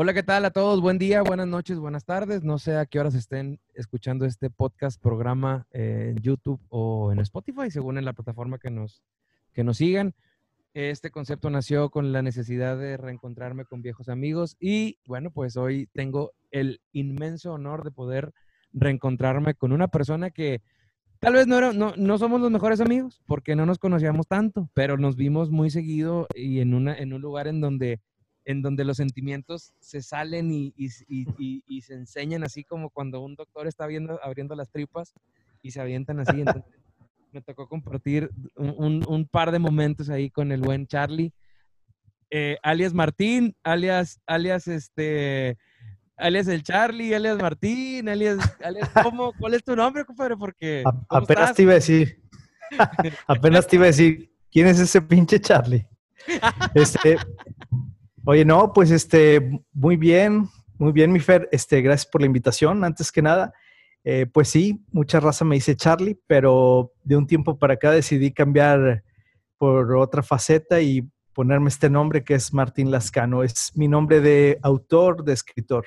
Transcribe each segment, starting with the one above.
Hola, ¿qué tal a todos? Buen día, buenas noches, buenas tardes. No sé a qué horas estén escuchando este podcast, programa en YouTube o en Spotify, según en la plataforma que nos, que nos sigan. Este concepto nació con la necesidad de reencontrarme con viejos amigos y bueno, pues hoy tengo el inmenso honor de poder reencontrarme con una persona que tal vez no, no, no somos los mejores amigos porque no nos conocíamos tanto, pero nos vimos muy seguido y en, una, en un lugar en donde en donde los sentimientos se salen y, y, se enseñan así como cuando un doctor está viendo, abriendo las tripas y se avientan así. me tocó compartir un, un, par de momentos ahí con el buen Charlie, eh, alias Martín, alias, alias este, alias el Charlie, alias Martín, alias, alias ¿cómo? ¿Cuál es tu nombre, compadre? Porque apenas te iba a decir, apenas te iba a decir, ¿quién es ese pinche Charlie? Este, Oye, no, pues este, muy bien, muy bien, mi Fer. Este, gracias por la invitación, antes que nada. Eh, pues sí, mucha raza me dice Charlie, pero de un tiempo para acá decidí cambiar por otra faceta y ponerme este nombre que es Martín Lascano. Es mi nombre de autor, de escritor.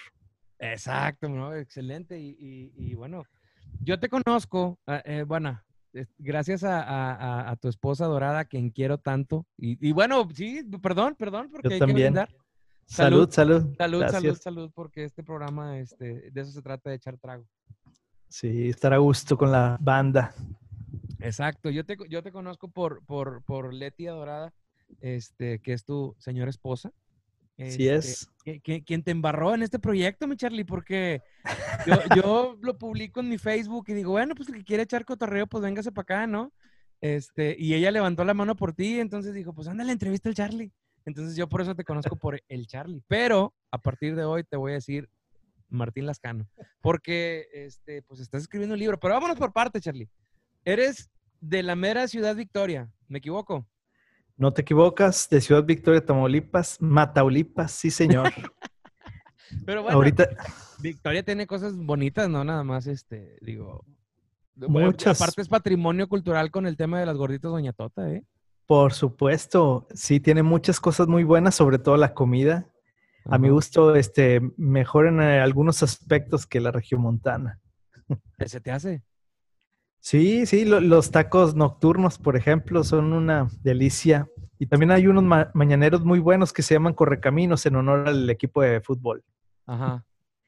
Exacto, ¿no? excelente. Y, bueno, yo te conozco, ah, eh, bueno, gracias a, tu esposa dorada, quien quiero tanto. Y, bueno, sí, perdón, perdón, porque hay también. que Salud, salud. Salud, salud, salud, porque este programa, este, de eso se trata, de echar trago. Sí, estar a gusto con la banda. Exacto, yo te, yo te conozco por, por, por Leti Adorada, este, que es tu señora esposa. Sí es. Este, quien te embarró en este proyecto, mi Charlie, porque yo, yo, lo publico en mi Facebook y digo, bueno, pues el que quiere echar cotorreo, pues véngase para acá, ¿no? Este, y ella levantó la mano por ti, entonces dijo, pues ándale, entrevista al Charlie. Entonces yo por eso te conozco por el Charlie. Pero a partir de hoy te voy a decir Martín Lascano. Porque este, pues estás escribiendo un libro. Pero vámonos por parte, Charlie. Eres de la mera Ciudad Victoria. ¿Me equivoco? No te equivocas, de Ciudad Victoria, Tamaulipas, Mataulipas, sí, señor. Pero bueno, ahorita Victoria tiene cosas bonitas, ¿no? Nada más, este, digo. Muchas. aparte es patrimonio cultural con el tema de las gorditas Doña Tota, ¿eh? Por supuesto, sí, tiene muchas cosas muy buenas, sobre todo la comida. A mi gusto, este, mejor en eh, algunos aspectos que la región montana. ¿Se te hace? Sí, sí, los tacos nocturnos, por ejemplo, son una delicia. Y también hay unos mañaneros muy buenos que se llaman Correcaminos en honor al equipo de fútbol. Ajá.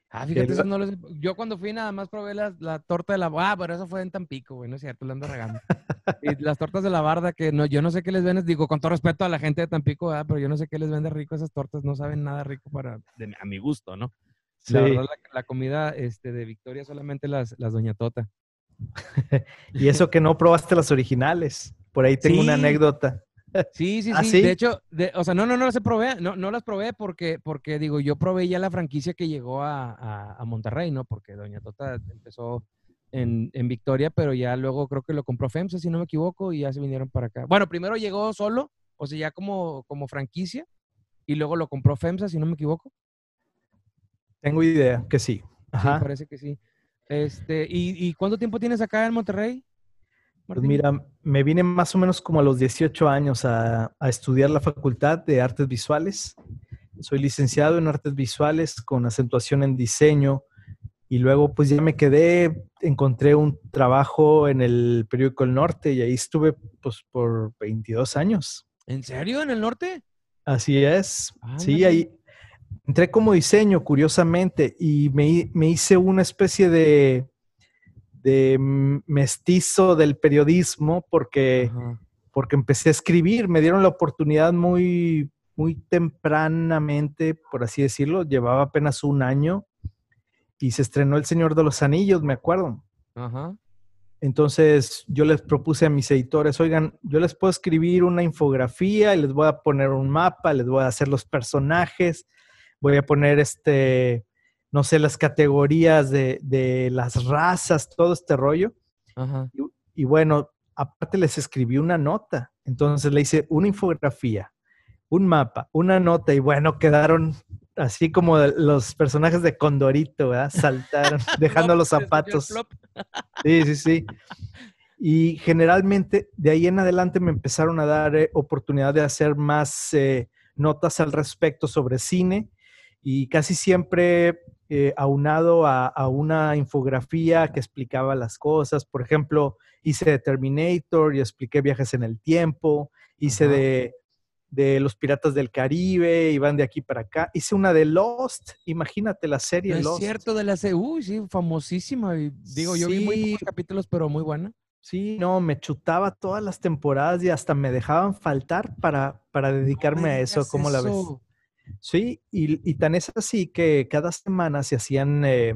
Ah, fíjate, eso no les... yo cuando fui nada más probé la, la, torta de la... Ah, pero eso fue en Tampico, güey, no es cierto, le ando regando. y las tortas de la barda, que no, yo no sé qué les venden, digo, con todo respeto a la gente de Tampico, ah, pero yo no sé qué les vende rico esas tortas, no saben nada rico para, a mi gusto, ¿no? Sí. La verdad, la, comida este, de Victoria solamente las, las Doña Tota. y eso que no probaste las originales, por ahí tengo una anécdota. Sí, sí, ¿Ah, sí, De hecho, o sea, no, no, no las probé, no, no las probé porque, porque digo, yo probé ya la franquicia que llegó a, a, Monterrey, ¿no? Porque Doña Tota empezó en, en, Victoria, pero ya luego creo que lo compró FEMSA, si no me equivoco, y ya se vinieron para acá. Bueno, primero llegó solo, o sea, ya como, como franquicia, y luego lo compró FEMSA, si no me equivoco. Tengo idea que sí. Ajá. parece que sí. Este, ¿y, ¿Y cuánto tiempo tienes acá en Monterrey? Pues mira, me vine más o menos como a los 18 años a, estudiar la Facultad de Artes Visuales. Soy licenciado en Artes Visuales con acentuación en diseño y luego pues ya me quedé, encontré un trabajo en el periódico El Norte y ahí estuve pues por 22 años. ¿En serio? ¿En el norte? Así es. sí, ahí entré como diseño, curiosamente, y me, me hice una especie de de mestizo del periodismo porque, porque empecé a escribir. Me dieron la oportunidad muy, muy tempranamente, por así decirlo. Llevaba apenas un año y se estrenó El Señor de los Anillos, me acuerdo. Entonces yo les propuse a mis editores, oigan, yo les puedo escribir una infografía, y les voy a poner un mapa, les voy a hacer los personajes, voy a poner este no sé, las categorías de, las razas, todo este rollo. Y, bueno, aparte les escribí una nota. Entonces le hice una infografía, un mapa, una nota y bueno, quedaron así como los personajes de Condorito, ¿verdad? Saltaron, dejando los zapatos. Sí, sí, sí. Y generalmente de ahí en adelante me empezaron a dar eh, oportunidad de hacer más eh, notas al respecto sobre cine y casi siempre eh, aunado a, una infografía que explicaba las cosas. Por ejemplo, hice de Terminator y expliqué viajes en el tiempo, hice de, de, Los Piratas del Caribe y van de aquí para acá. Hice una de Lost, imagínate la serie no Lost. Es cierto, de la serie, uy, sí, famosísima. Digo, yo vi muy pocos capítulos, pero muy buena. Sí, no, me chutaba todas las temporadas y hasta me dejaban faltar para, para dedicarme a eso. ¿Cómo la ves? Sí, y, tan es así que cada semana se hacían eh,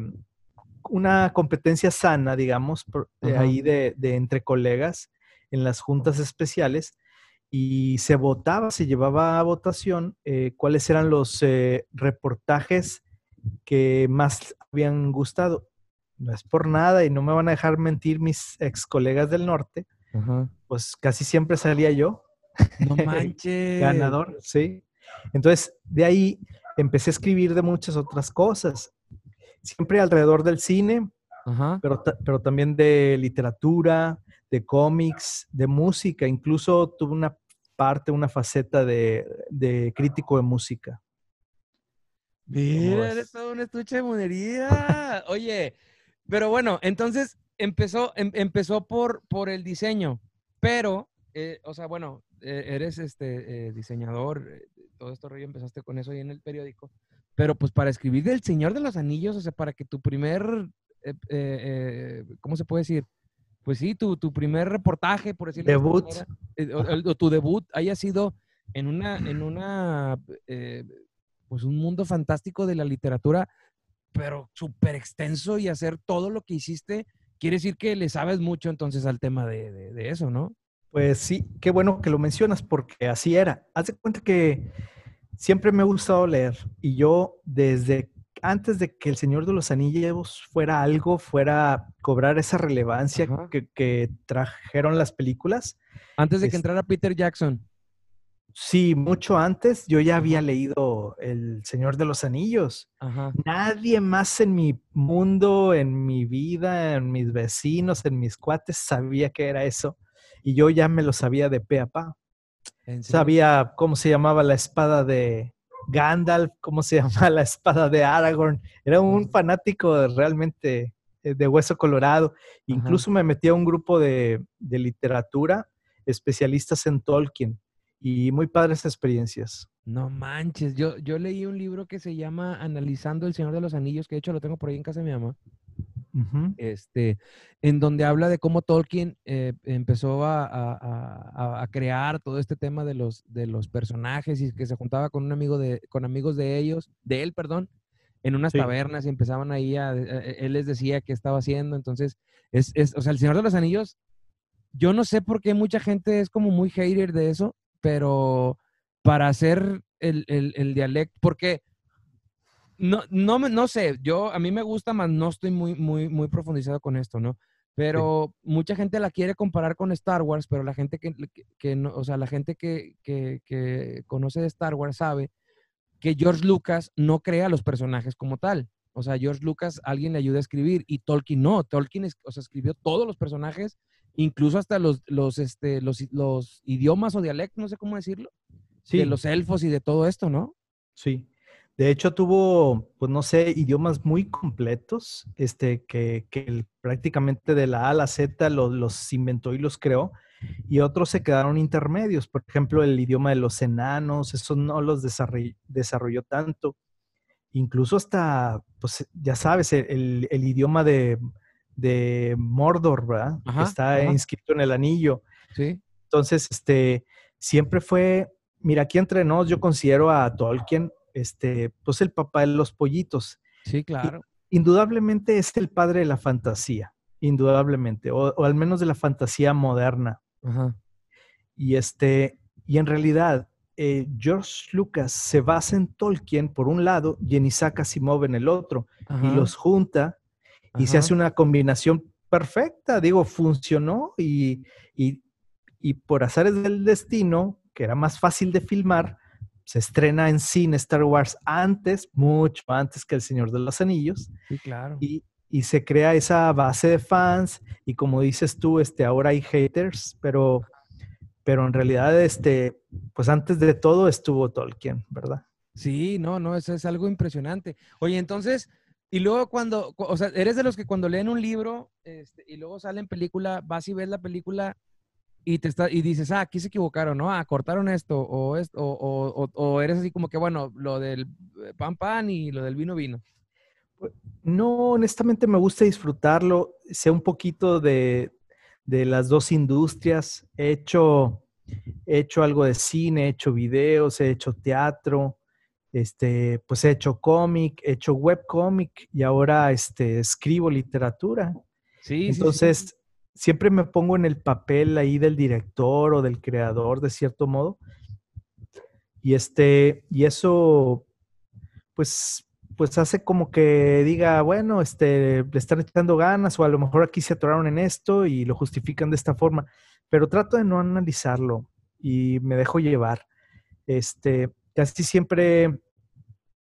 una competencia sana, digamos, ahí de, entre colegas en las juntas especiales y se votaba, se llevaba a votación eh, cuáles eran los eh, reportajes que más habían gustado no es por nada y no me van a dejar mentir mis ex colegas del norte, pues casi siempre salía yo. No manches. Ganador, sí. Entonces, de ahí empecé a escribir de muchas otras cosas. Siempre alrededor del cine, Pero, pero también de literatura, de cómics, de música. Incluso tuve una parte, una faceta de, de crítico de música. Mira, eres todo un estuche de monería. Oye, pero bueno, entonces empezó, em, empezó por, por el diseño, pero, eh, o sea, bueno, eh, eres este eh, diseñador, todo esto rollo empezaste con eso ahí en el periódico, pero pues para escribir del Señor de los Anillos, o sea, para que tu primer, ¿cómo se puede decir? Pues sí, tu, tu primer reportaje, por decirlo Debut. o, tu debut haya sido en una, en una, pues un mundo fantástico de la literatura, pero súper extenso y hacer todo lo que hiciste, quiere decir que le sabes mucho entonces al tema de, eso, ¿no? Pues sí, qué bueno que lo mencionas porque así era. Haz de cuenta que siempre me ha gustado leer y yo desde antes de que El Señor de los Anillos fuera algo, fuera cobrar esa relevancia que, trajeron las películas. Antes de que entrara Peter Jackson. Sí, mucho antes yo ya había leído El Señor de los Anillos. Nadie más en mi mundo, en mi vida, en mis vecinos, en mis cuates sabía que era eso. Y yo ya me lo sabía de pe a pa. Sabía cómo se llamaba la espada de Gandalf, cómo se llamaba la espada de Aragorn. Era un fanático realmente eh, de hueso colorado. Incluso me metí a un grupo de, de literatura especialistas en Tolkien y muy padres experiencias. No manches, yo, yo leí un libro que se llama Analizando el Señor de los Anillos, que de hecho lo tengo por ahí en casa de mi mamá. Este, en donde habla de cómo Tolkien eh, empezó a, a, crear todo este tema de los, de los personajes y que se juntaba con un amigo de, con amigos de ellos, de él, perdón, en unas tabernas y empezaban ahí a, él les decía qué estaba haciendo. Entonces, es, es, o sea, el Señor de los Anillos, yo no sé por qué mucha gente es como muy hater de eso, pero para hacer el, el, dialecto, porque no, no, no sé, yo a mí me gusta, más no estoy muy, muy, muy profundizado con esto, ¿no? Pero mucha gente la quiere comparar con Star Wars, pero la gente que, que, no, o sea, la gente que, que, que, conoce de Star Wars sabe que George Lucas no crea los personajes como tal. O sea, George Lucas, alguien le ayuda a escribir y Tolkien no. Tolkien o sea, escribió todos los personajes incluso hasta los, los, este, los, los idiomas o dialectos, no sé cómo decirlo, de los elfos y de todo esto, ¿no? Sí. De hecho, tuvo, pues no sé, idiomas muy completos, este, que, que prácticamente de la A a la Z los, los, inventó y los creó, y otros se quedaron intermedios. Por ejemplo, el idioma de los enanos, eso no los desarrolló, desarrolló tanto. Incluso hasta, pues ya sabes, el, el idioma de, de Mordor, ¿verdad? que está inscrito en el anillo. Sí. Entonces, este, siempre fue, mira, aquí entre nos yo considero a Tolkien, este, pues el papá de los pollitos. Sí, claro. indudablemente es el padre de la fantasía, indudablemente, o, al menos de la fantasía moderna. Ajá. Y este, y en realidad, eh, George Lucas se basa en Tolkien por un lado y en Isaac Asimov en el otro, y los junta y se hace una combinación perfecta, digo, funcionó y, y, y por azares del destino, que era más fácil de filmar, se estrena en cine Star Wars antes, mucho antes que El Señor de los Anillos. Sí, claro. Y, y se crea esa base de fans y como dices tú, este, ahora hay haters, pero, pero en realidad, este, pues antes de todo estuvo Tolkien, ¿verdad? Sí, no, no, eso es algo impresionante. Oye, entonces, y luego cuando, o sea, eres de los que cuando leen un libro este, y luego sale en película, vas y ves la película y te está, y dices, ah, aquí se equivocaron, ¿no? Ah, cortaron esto, o, esto, o, o, o eres así como que, bueno, lo del eh, pan pan y lo del vino vino. Pues, no, honestamente me gusta disfrutarlo. Sé un poquito de, de las dos industrias. He hecho, he hecho algo de cine, he hecho videos, he hecho teatro, este, pues he hecho cómic, he hecho webcómic y ahora este, escribo literatura. Sí, Entonces, sí, sí. Siempre me pongo en el papel ahí del director o del creador, de cierto modo. Y este, y eso, pues, pues hace como que diga, bueno, este, le están echando ganas o a lo mejor aquí se atoraron en esto y lo justifican de esta forma. Pero trato de no analizarlo y me dejo llevar. Este, casi siempre,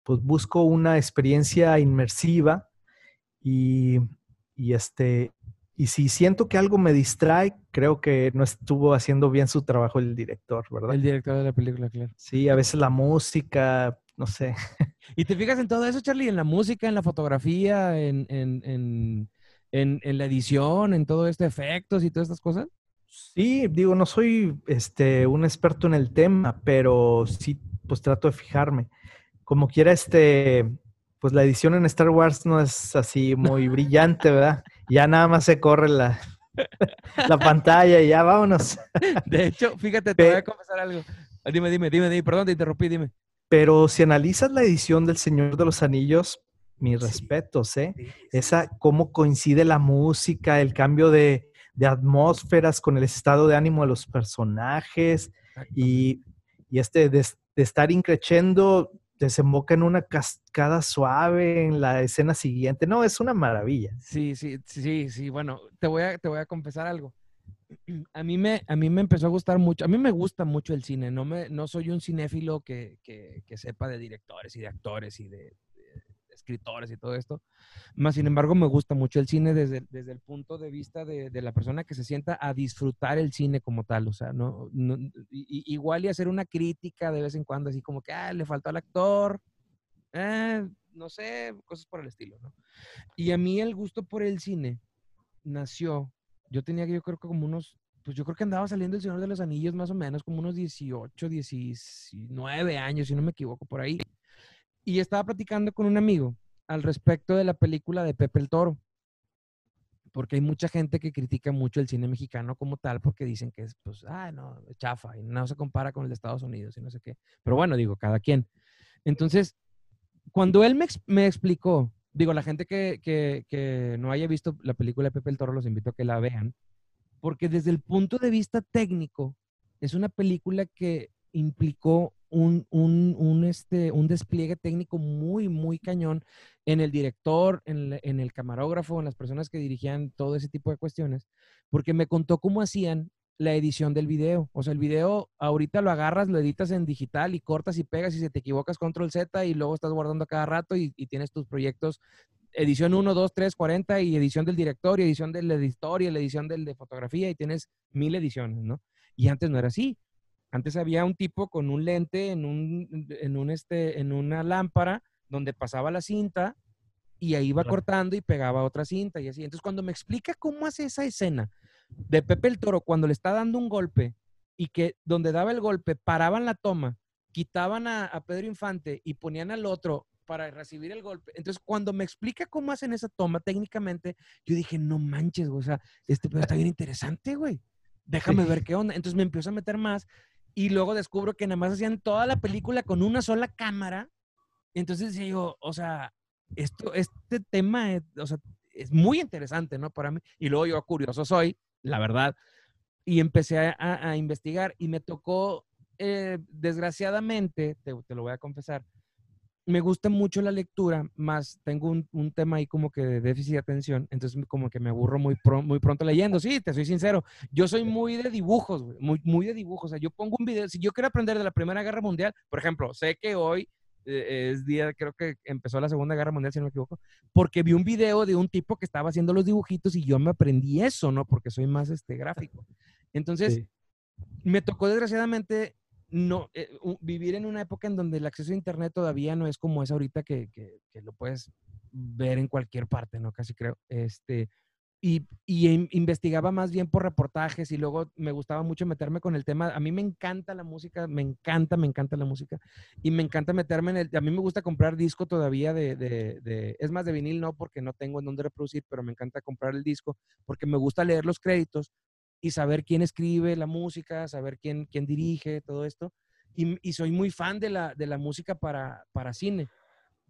pues busco una experiencia inmersiva y, y este, y si siento que algo me distrae, creo que no estuvo haciendo bien su trabajo el director, ¿verdad? El director de la película, claro. Sí, a veces la música, no sé. ¿Y te fijas en todo eso, Charlie? En la música, en la fotografía, en, en, en, en, en la edición, en todo este efectos y todas estas cosas. Sí, digo, no soy este, un experto en el tema, pero sí, pues trato de fijarme. Como quiera, este, pues la edición en Star Wars no es así muy brillante, ¿verdad? Ya nada más se corre la, la pantalla y ya vámonos. De hecho, fíjate, te voy a confesar algo. Dime, dime, dime, dime, perdón, te interrumpí, dime. Pero si analizas la edición del Señor de los Anillos, mis Sí, respetos, ¿eh? sí, sí. Esa, cómo coincide la música, el cambio de, de atmósferas con el estado de ánimo de los personajes y, y este de, de estar increciendo desemboca en una cascada suave en la escena siguiente. No, es una maravilla. Sí, sí, sí, sí. Bueno, te voy a, te voy a confesar algo. A mí, me, a mí me empezó a gustar mucho, a mí me gusta mucho el cine, no, me, no soy un cinéfilo que, que, que sepa de directores y de actores y de, escritores y todo esto, más sin embargo me gusta mucho el cine desde, desde el punto de vista de, la persona que se sienta a disfrutar el cine como tal, o sea, no, no igual y hacer una crítica de vez en cuando, así como que, ah, le faltó al actor, eh, no sé, cosas por el estilo. Y a mí el gusto por el cine nació, yo tenía yo creo que como unos, pues yo creo que andaba saliendo El Señor de los Anillos más o menos como unos 18, 19 años, si no me equivoco, por ahí. Y estaba platicando con un amigo al respecto de la película de Pepe el Toro. Porque hay mucha gente que critica mucho el cine mexicano como tal, porque dicen que es, pues, ah, no, chafa, y no se compara con el de Estados Unidos y no sé qué. Pero bueno, digo, cada quien. Entonces, cuando él me, me explicó, digo, la gente que, que, que, no haya visto la película de Pepe el Toro, los invito a que la vean, porque desde el punto de vista técnico, es una película que implicó un, un, este, un despliegue técnico muy, muy cañón en el director, en, en, el camarógrafo, en las personas que dirigían todo ese tipo de cuestiones, porque me contó cómo hacían la edición del video. O sea, el video ahorita lo agarras, lo editas en digital y cortas y pegas y si te equivocas, control Z y luego estás guardando cada rato y, y tienes tus proyectos edición 1, 2, 3, 40 y edición del director y edición del editor y la edición del de fotografía y tienes mil ediciones, ¿no? Y antes no era así. Antes había un tipo con un lente en, un, en, un este, en una lámpara donde pasaba la cinta y ahí iba cortando y pegaba otra cinta y así. Entonces, cuando me explica cómo hace esa escena de Pepe el Toro cuando le está dando un golpe y que donde daba el golpe paraban la toma, quitaban a, a Pedro Infante y ponían al otro para recibir el golpe. Entonces, cuando me explica cómo hacen esa toma técnicamente, yo dije, no manches, güey, o sea, este pedo está bien interesante, güey. Déjame sí. ver qué onda. Entonces me empiezo a meter más y luego descubro que nada más hacían toda la película con una sola cámara. Entonces digo, o sea, esto, este tema es, o sea, es muy interesante, ¿no? Para mí. Y luego yo curioso soy, la verdad. Y empecé a, investigar y me tocó, eh, desgraciadamente, te, te, lo voy a confesar, me gusta mucho la lectura, más tengo un, un, tema ahí como que de déficit de atención, entonces como que me aburro muy, pro, muy pronto leyendo. Sí, te soy sincero, yo soy muy de dibujos, muy, muy de dibujos. O sea, yo pongo un video, si yo quiero aprender de la Primera Guerra Mundial, por ejemplo, sé que hoy eh, es día, creo que empezó la Segunda Guerra Mundial, si no me equivoco, porque vi un video de un tipo que estaba haciendo los dibujitos y yo me aprendí eso, ¿no? Porque soy más este gráfico. Entonces, sí. me tocó desgraciadamente no, eh, vivir en una época en donde el acceso a Internet todavía no es como es ahorita que, que, lo puedes ver en cualquier parte, ¿no? Casi creo. Este, y, y investigaba más bien por reportajes y luego me gustaba mucho meterme con el tema. A mí me encanta la música, me encanta, me encanta la música y me encanta meterme en el... A mí me gusta comprar disco todavía de, de, de es más de vinil, no, porque no tengo en dónde reproducir, pero me encanta comprar el disco porque me gusta leer los créditos y saber quién escribe la música, saber quién, quién dirige, todo esto. Y, y soy muy fan de la, de la música para, para cine.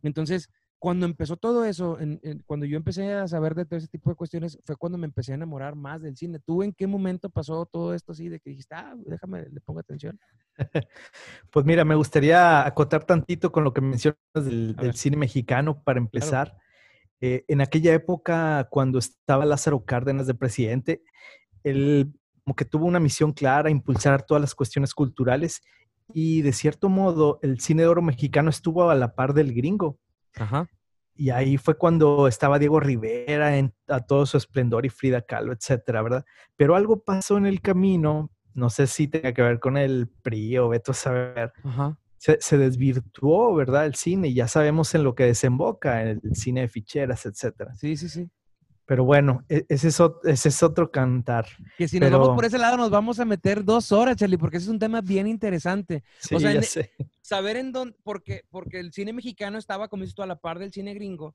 Entonces, cuando empezó todo eso, en, cuando yo empecé a saber de todo ese tipo de cuestiones, fue cuando me empecé a enamorar más del cine. ¿Tú en qué momento pasó todo esto así de que dijiste, ah, déjame, le pongo atención? Pues mira, me gustaría acotar tantito con lo que mencionas del, cine mexicano para empezar. Eh, en aquella época, cuando estaba Lázaro Cárdenas de presidente, él como que tuvo una misión clara, impulsar todas las cuestiones culturales y de cierto modo el cine de oro mexicano estuvo a la par del gringo. Ajá. Y ahí fue cuando estaba Diego Rivera en, a todo su esplendor y Frida Kahlo, etcétera, ¿verdad? Pero algo pasó en el camino, no sé si tenga que ver con el PRI o Beto a saber. Se, se, desvirtuó, ¿verdad? El cine y ya sabemos en lo que desemboca, el cine de ficheras, etcétera. Sí, sí, sí. Pero bueno, e, ese es, otro, ese es otro cantar. Que si nos vamos por ese lado, nos vamos a meter dos horas, Charlie, porque ese es un tema bien interesante. Sí, o sea, ya sé. saber en dónde, porque, porque el cine mexicano estaba, como dices tú, a la par del cine gringo,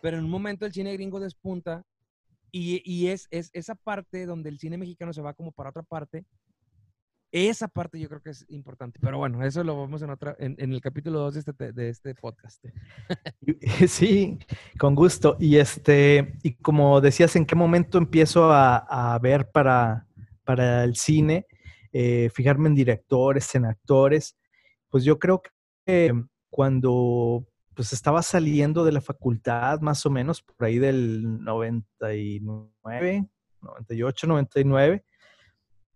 pero en un momento el cine gringo despunta y, y es, es esa parte donde el cine mexicano se va como para otra parte esa parte yo creo que es importante. Pero bueno, eso lo vamos en otra, en, el capítulo 2 de este, de este podcast. Sí, con gusto. Y este, y como decías, ¿en qué momento empiezo a, ver para, para el cine? Eh, fijarme en directores, en actores. Pues yo creo que cuando pues estaba saliendo de la facultad, más o menos, por ahí del 99, 98, 99,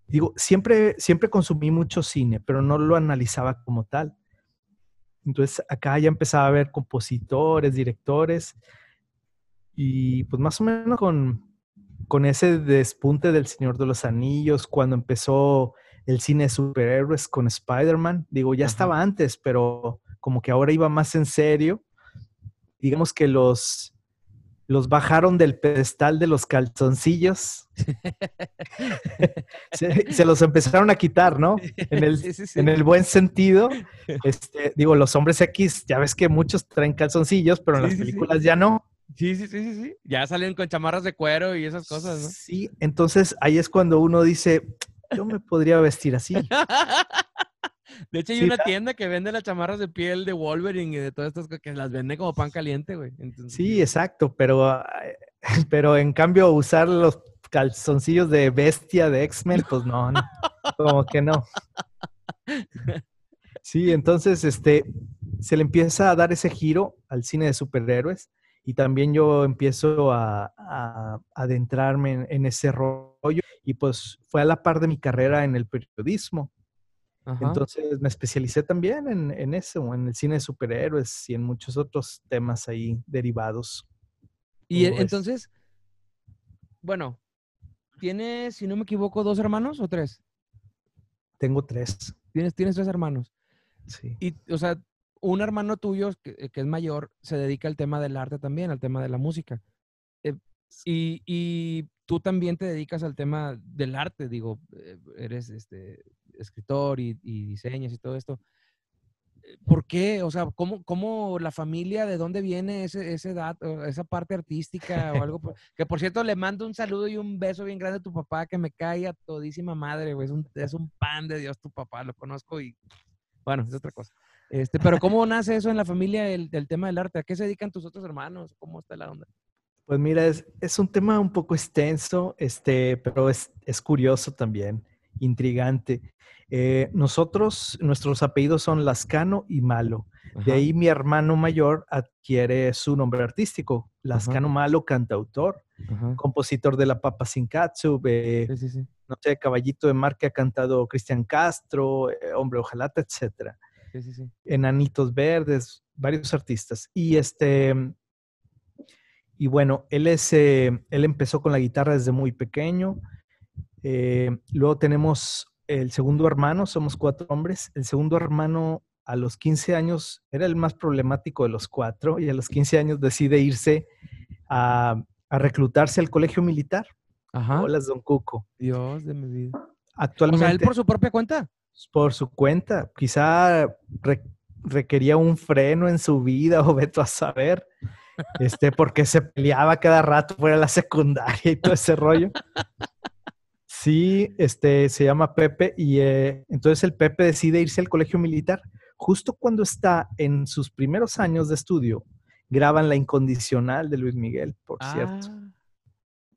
digo, siempre, siempre consumí mucho cine, pero no lo analizaba como tal. Entonces acá ya empezaba a ver compositores, directores, y pues más o menos con, con ese despunte del Señor de los Anillos, cuando empezó el cine de superhéroes con Spider-Man, digo, ya estaba antes, pero como que ahora iba más en serio. Digamos que los, los bajaron del pedestal de los calzoncillos. se, los empezaron a quitar, ¿no? En el, En el buen sentido. Este, digo, los hombres X, ya ves que muchos traen calzoncillos, pero en las películas ya no. Sí, sí, sí, sí, sí. Ya salen con chamarras de cuero y esas cosas, ¿no? Sí, entonces ahí es cuando uno dice, yo me podría vestir así. De hecho, hay una tienda que vende las chamarras de piel de Wolverine y de todas estas cosas que las vende como pan caliente, güey. sí, exacto, pero, pero en cambio usar los calzoncillos de bestia de X-Men, pues no, no, como que no. Sí, entonces este, se le empieza a dar ese giro al cine de superhéroes y también yo empiezo a, adentrarme en, ese rollo y pues fue a la par de mi carrera en el periodismo. Entonces me especialicé también en, eso, en el cine de superhéroes y en muchos otros temas ahí derivados. Y entonces, bueno, ¿tienes, si no me equivoco, dos hermanos o tres? Tengo tres. Tienes, tienes tres hermanos. Sí. Y, o sea, un hermano tuyo que, es mayor se dedica al tema del arte también, al tema de la música. Eh, y, y, tú también te dedicas al tema del arte, digo, eh, eres este, escritor y, diseñas y todo esto. Eh, ¿Por qué? O sea, ¿cómo, cómo la familia, de dónde viene ese, ese dato, esa parte artística o algo? que por cierto, le mando un saludo y un beso bien grande a tu papá, que me cae a todísima madre, Es un, es un pan de Dios tu papá, lo conozco y bueno, es otra cosa. Este, pero ¿cómo nace eso en la familia, el, el tema del arte? ¿A qué se dedican tus otros hermanos? ¿Cómo está la onda? Pues mira, es, es un tema un poco extenso, este, pero es, es curioso también, intrigante. Eh, nosotros, nuestros apellidos son Lascano y Malo. De ahí mi hermano mayor adquiere su nombre artístico, Lascano Malo, cantautor, compositor de La Papa Sin Katsu, no sé, Caballito de Mar que ha cantado Cristian Castro, eh, Hombre Ojalata, etc. Enanitos Verdes, varios artistas. Y este, y bueno, él es, eh, él empezó con la guitarra desde muy pequeño. Luego tenemos el segundo hermano, somos cuatro hombres. El segundo hermano a los 15 años era el más problemático de los cuatro y a los 15 años decide irse a, a reclutarse al colegio militar. Ajá. Hola, Don Cuco. Dios de mi vida. O Actualmente, sea, él por su propia cuenta. por su cuenta, quizá re- requería un freno en su vida o veto a saber, este, porque se peleaba cada rato fuera de la secundaria y todo ese rollo. Sí, este, se llama Pepe y eh, entonces el Pepe decide irse al colegio militar. Justo cuando está en sus primeros años de estudio, graban La Incondicional de Luis Miguel, por cierto. Ah.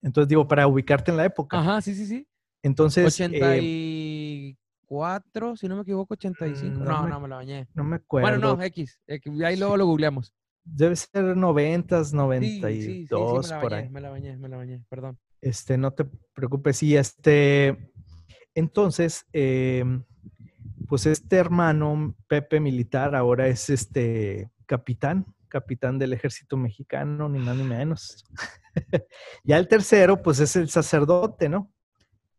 Entonces digo, para ubicarte en la época. Ajá, sí, sí, sí. Entonces, eh, 84, si no me equivoco, 85. Mm, No, no no, me- me, la bañé. no me acuerdo. Bueno, no, X. Ahí luego lo googleamos. Debe ser 90s, Sí, 92, sí, sí, sí, me la por bañé, ahí. me la bañé, me la bañé, perdón. Este, no te preocupes. Y este, entonces, em, pues este hermano, Pepe Militar, ahora es este capitán, capitán del ejército mexicano, ni más ni menos. ya el tercero, pues es el sacerdote, ¿no?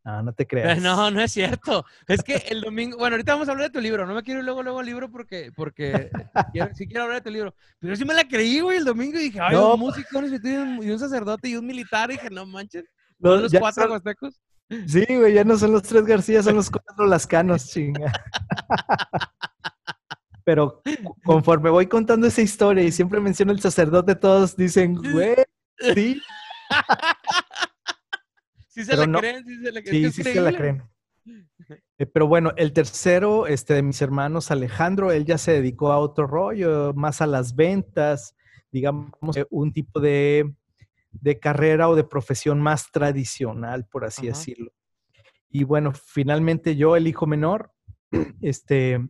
No, no te creas. No, no es cierto. Es que el domingo, bueno, ahorita vamos a hablar de tu libro. No me quiero ir luego, luego al libro porque, porque quiero, sí quiero hablar de tu libro. Pero sí me la creí, güey, el domingo y dije, ay, No. un músico, un un sacerdote y un militar. Y dije, no manches, Los- ¿son los cuatro son- huastecos. sí, güey, ya no son los tres García, son los cuatro Lascanos, chinga. Pero conforme voy contando esa historia y siempre menciono el sacerdote, todos dicen, güey, sí, Sí se Pero la no- creen, sí se la, que Sí, sí se la creen. Eh, pero bueno, el tercero este, de mis hermanos, Alejandro, él ya se dedicó a otro rollo, más a las ventas, digamos, eh, un tipo de, de carrera o de profesión más tradicional, por así decirlo. Y bueno, finalmente yo, el hijo menor, este,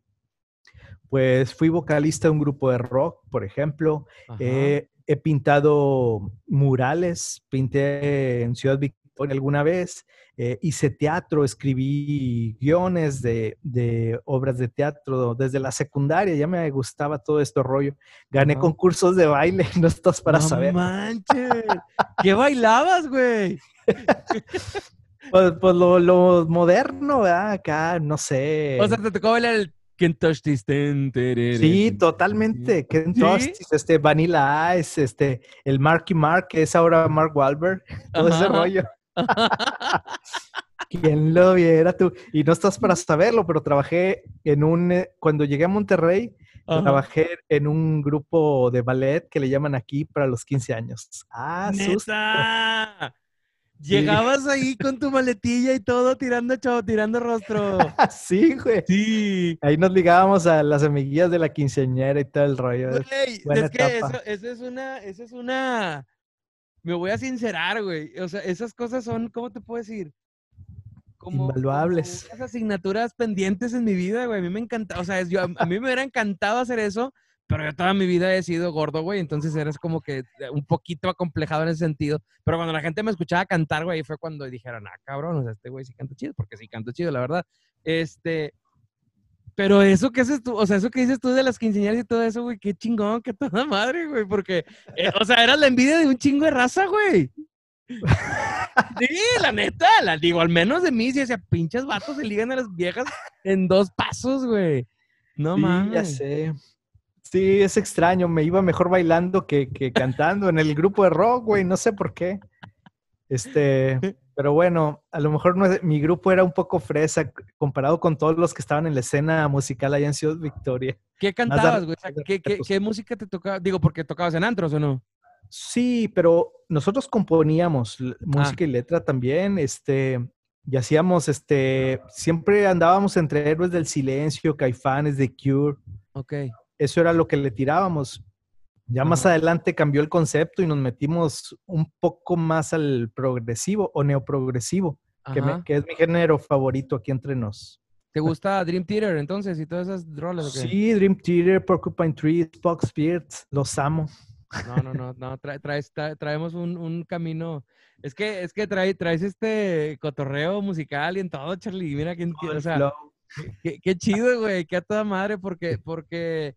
pues fui vocalista de un grupo de rock, por ejemplo. Eh, he pintado murales, pinté en Ciudad Victoria alguna vez, eh, hice teatro, escribí guiones de, de obras de teatro desde la secundaria, ya me gustaba todo este rollo. Gané concursos de baile, no estás para no saber. manches. ¿Qué bailabas, güey? Pues, pues lo, lo moderno, ¿verdad? Acá, no sé. O sea, te tocó bailar el Sí, totalmente. Ken ¿Sí? Este Vanilla Ice, este, el Marky Mark, que es ahora Mark Wahlberg, todo ese rollo. ¿Quién lo viera tú? Y no estás para saberlo, pero trabajé en un, eh, cuando llegué a Monterrey, Ajá. trabajé en un grupo de ballet que le llaman aquí para los 15 años. Ah. ¡Neta! Llegabas ahí con tu maletilla y todo tirando chavo, tirando rostro. Sí, güey. Sí. Ahí nos ligábamos a las amiguillas de la quinceañera y todo el rollo. Güey, es que eso, eso es una, eso es una. Me voy a sincerar, güey. O sea, esas cosas son, ¿cómo te puedo decir? Como, Invaluables. como unas asignaturas pendientes en mi vida, güey. A mí me encanta, o sea, es- yo, a, a mí me hubiera encantado hacer eso, pero yo toda mi vida he sido gordo, güey. Entonces eres como que eh, un poquito acomplejado en ese sentido. Pero cuando la gente me escuchaba cantar, güey, ahí fue cuando dijeron, ah, cabrón, o sea, este güey sí canta chido, porque sí canto chido, la verdad. Este, pero eso que haces tú, o sea, eso que dices tú de las quinceañeras y todo eso, güey, qué chingón, qué toda madre, güey, porque, eh, o sea, era la envidia de un chingo de raza, güey. Sí, la neta, la digo, al menos de mí, si decía, pinches vatos se ligan a las viejas en dos pasos, güey. No Sí, ya mames. sé. Sí, es extraño. Me iba mejor bailando que, que cantando en el grupo de rock, güey. No sé por qué. Este, pero bueno, a lo mejor no mi grupo era un poco fresa comparado con todos los que estaban en la escena musical allá en Ciudad Victoria. ¿Qué cantabas, de- güey? O sea, más de ¿qué, qué, música te tocaba? Digo, porque tocabas en antros o no. Sí, pero nosotros componíamos l- Ah. música y letra también, este, y hacíamos, este, siempre andábamos entre héroes del silencio, caifanes, The Cure. Ok. eso era lo que le tirábamos. Ya más adelante cambió el concepto y nos metimos un poco más al progresivo o neoprogresivo, que, me- Ajá. que es mi género favorito aquí entre nos. ¿Te gusta Dream Theater entonces y todas esas qué? Sí, Dream Theater, Porcupine Tree, Spock Spirits, los amo. No, no, no, no, trae- traes- tra- traemos un, un camino. Es que, es que trae, traes este cotorreo musical y en todo, Charlie. Mira quién, quién- o sea, qué chido, güey, qué a toda madre, porque, porque,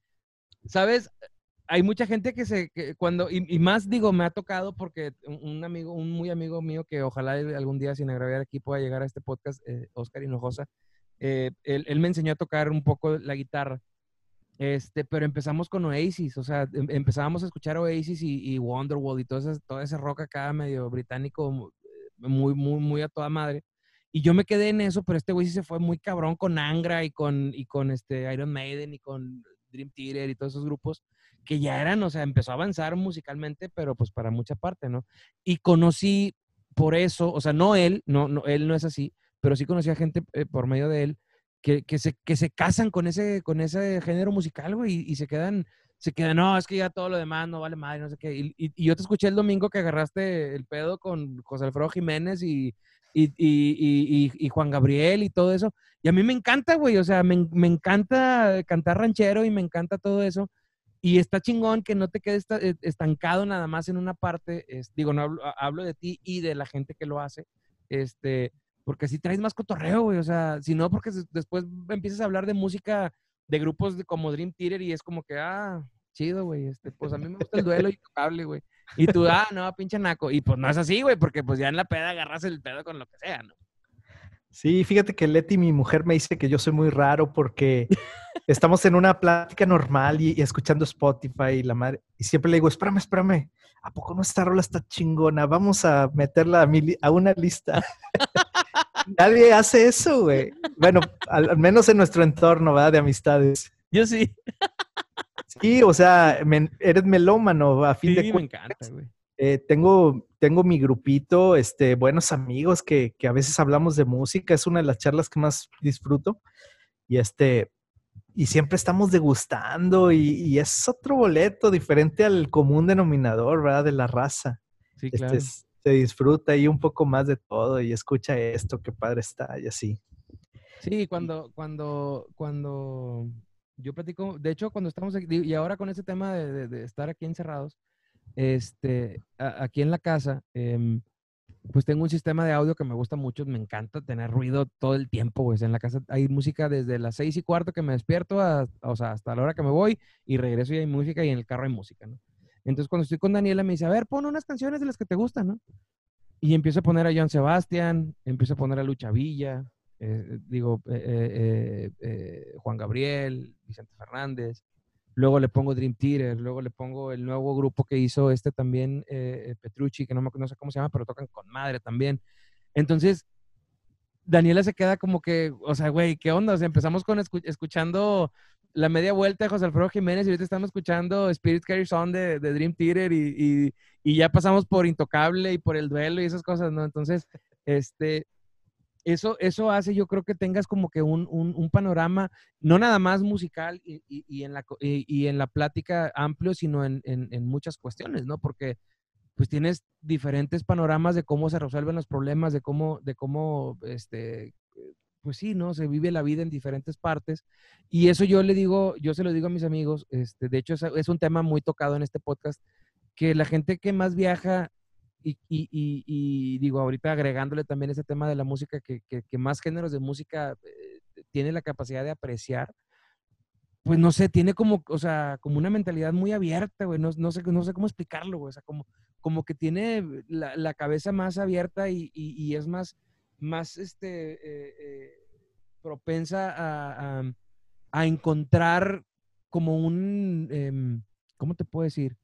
¿sabes? Hay mucha gente que se, que cuando, y, más digo, me ha tocado porque un, amigo, un muy amigo mío que ojalá algún día sin agraviar aquí pueda llegar a este podcast, eh, Oscar Hinojosa, eh, él, me enseñó a tocar un poco la guitarra. Este, pero empezamos con Oasis, o sea, em, empezábamos a escuchar Oasis y, y Wonderwall y todo ese, todo ese rock acá medio británico, muy, muy, muy a toda madre. Y yo me quedé en eso, pero este güey se fue muy cabrón con Angra y con, y con este Iron Maiden y con Dream Theater y todos esos grupos que ya eran, o sea, empezó a avanzar musicalmente, pero pues para mucha parte, ¿no? Y conocí por eso, o sea, no él, no, no él no es así, pero sí conocí a gente eh, por medio de él que, que, se, que se casan con ese, con ese género musical, güey, y, se quedan, se quedan, no, es que ya todo lo demás no vale madre, no sé qué. Y, y, yo te escuché el domingo que agarraste el pedo con José Alfredo Jiménez y, y, Juan Gabriel y todo eso. Y a mí me encanta, güey, o sea, me, me, encanta cantar ranchero y me encanta todo eso. Y está chingón que no te quedes eh, estancado nada más en una parte. Es, digo, no hablo, hablo, de ti y de la gente que lo hace. Este, porque si traes más cotorreo, güey. O sea, si no, porque después empiezas a hablar de música de grupos como Dream Theater y es como que, ah, chido, güey. Este, pues a mí me gusta el duelo y cable, güey. Y tú, ah, no, pinche naco. Y pues no es así, güey, porque pues ya en la peda agarras el pedo con lo que sea, ¿no? Sí, fíjate que Leti, mi mujer, me dice que yo soy muy raro porque estamos en una plática normal y, escuchando Spotify y la madre. Y siempre le digo, espérame, espérame. ¿A poco no esta rola está chingona? Vamos a meterla a, a una lista. Nadie hace eso, güey. Bueno, al, menos en nuestro entorno, ¿verdad? De amistades. Yo sí. Sí, o sea, eres melómano, a fin de cuentas. me encanta, güey. Eh, tengo, tengo mi grupito, este, buenos amigos que, que, a veces hablamos de música, es una de las charlas que más disfruto. Y este, y siempre estamos degustando y, y es otro boleto diferente al común denominador, ¿verdad? De la raza. Sí, este, claro. se disfruta ahí un poco más de todo y escucha esto, qué padre está y así. Sí, cuando, cuando, cuando yo platico, de hecho, cuando estamos aquí, y ahora con este tema de, de estar aquí encerrados, este, aquí en la casa, em, pues tengo un sistema de audio que me gusta mucho, me encanta tener ruido todo el tiempo, pues en la casa hay música desde las seis y cuarto que me despierto, o sea, hasta la hora que me voy y regreso y hay música y en el carro hay música, ¿no? Entonces cuando estoy con Daniela me dice, a ver, pon unas canciones de las que te gustan, ¿no? Y empiezo a poner a Joan Sebastián, empiezo a poner a Lucha Villa, eh, digo, eh, eh, Juan Gabriel, Vicente Fernández, Luego le pongo Dream Theater, luego le pongo el nuevo grupo que hizo este también, eh, Petrucci, que no, me, no sé cómo se llama, pero tocan con madre también. Entonces, Daniela se queda como que, o sea, güey, ¿qué onda? O sea, empezamos con escuchando la media vuelta de José Alfredo Jiménez y ahorita estamos escuchando Spirit Carries On de, de Dream Theater y, y, y, ya pasamos por Intocable y por El Duelo y esas cosas, ¿no? Entonces, este, eso, eso hace, yo creo que tengas como que un, un, panorama, no nada más musical y, y, en, la, y, en la plática amplio, sino en, en, muchas cuestiones, ¿no? Porque pues tienes diferentes panoramas de cómo se resuelven los problemas, de cómo, de cómo, este, pues sí, ¿no? Se vive la vida en diferentes partes. Y eso yo le digo, yo se lo digo a mis amigos, este, de hecho es un tema muy tocado en este podcast, que la gente que más viaja y, y, y, digo, ahorita agregándole también ese tema de la música, que, más géneros de música eh, tiene la capacidad de apreciar, pues no sé, tiene como, o sea, como una mentalidad muy abierta, güey, no, sé, no sé cómo explicarlo, güey, o sea, como, como que tiene la, cabeza más abierta y, y, es más, más, este, eh, eh, propensa a, a, a, encontrar como un, em, ¿cómo te puedo decir?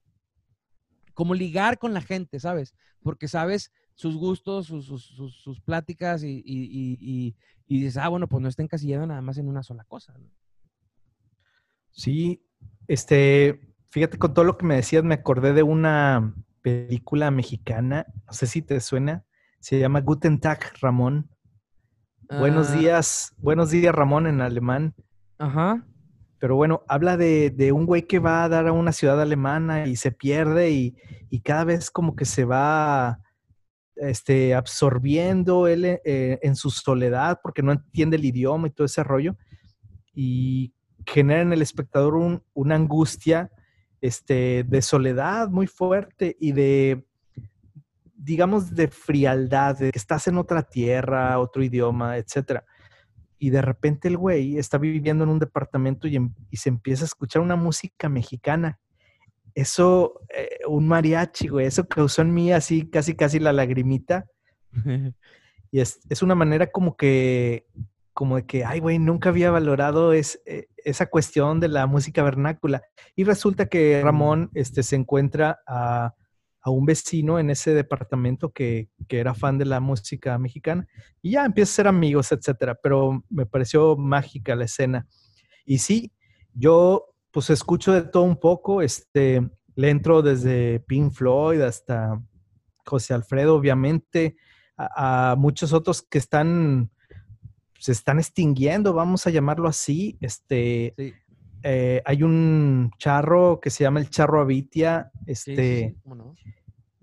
Como ligar con la gente, ¿sabes? Porque sabes sus gustos, sus, sus, pláticas y, y, dices, ah, bueno, pues no está encasillado nada más en una sola cosa. Sí, este, fíjate, con todo lo que me decías, me acordé de una película mexicana, no sé si te suena, se llama Guten Tag, Ramón. Buenos ah. días, buenos días, Ramón, en alemán. Ajá. Pero bueno, habla de, un güey que va a dar a una ciudad alemana y se pierde y, cada vez como que se va este, absorbiendo él eh, en su soledad porque no entiende el idioma y todo ese rollo. Y genera en el espectador una angustia este, de soledad muy fuerte y de, digamos, de frialdad, de que estás en otra tierra, otro idioma, etcétera y de repente el güey está viviendo en un departamento y, em, se empieza a escuchar una música mexicana. Eso, eh, un mariachi, güey, eso causó en mí así casi, casi la lagrimita. y es, una manera como que como de que, ay, güey, nunca había valorado es, eh, esa cuestión de la música vernácula. Y resulta que Ramón este, se encuentra a, a un vecino en ese departamento que, que, era fan de la música mexicana y ya empieza a ser amigos, etcétera. Pero me pareció mágica la escena. Y sí, yo pues escucho de todo un poco, este, le entro desde Pink Floyd hasta José Alfredo, obviamente, a, muchos otros que están se están extinguiendo, vamos a llamarlo así. Este, eh, hay un charro que se llama el charro Avitia, este,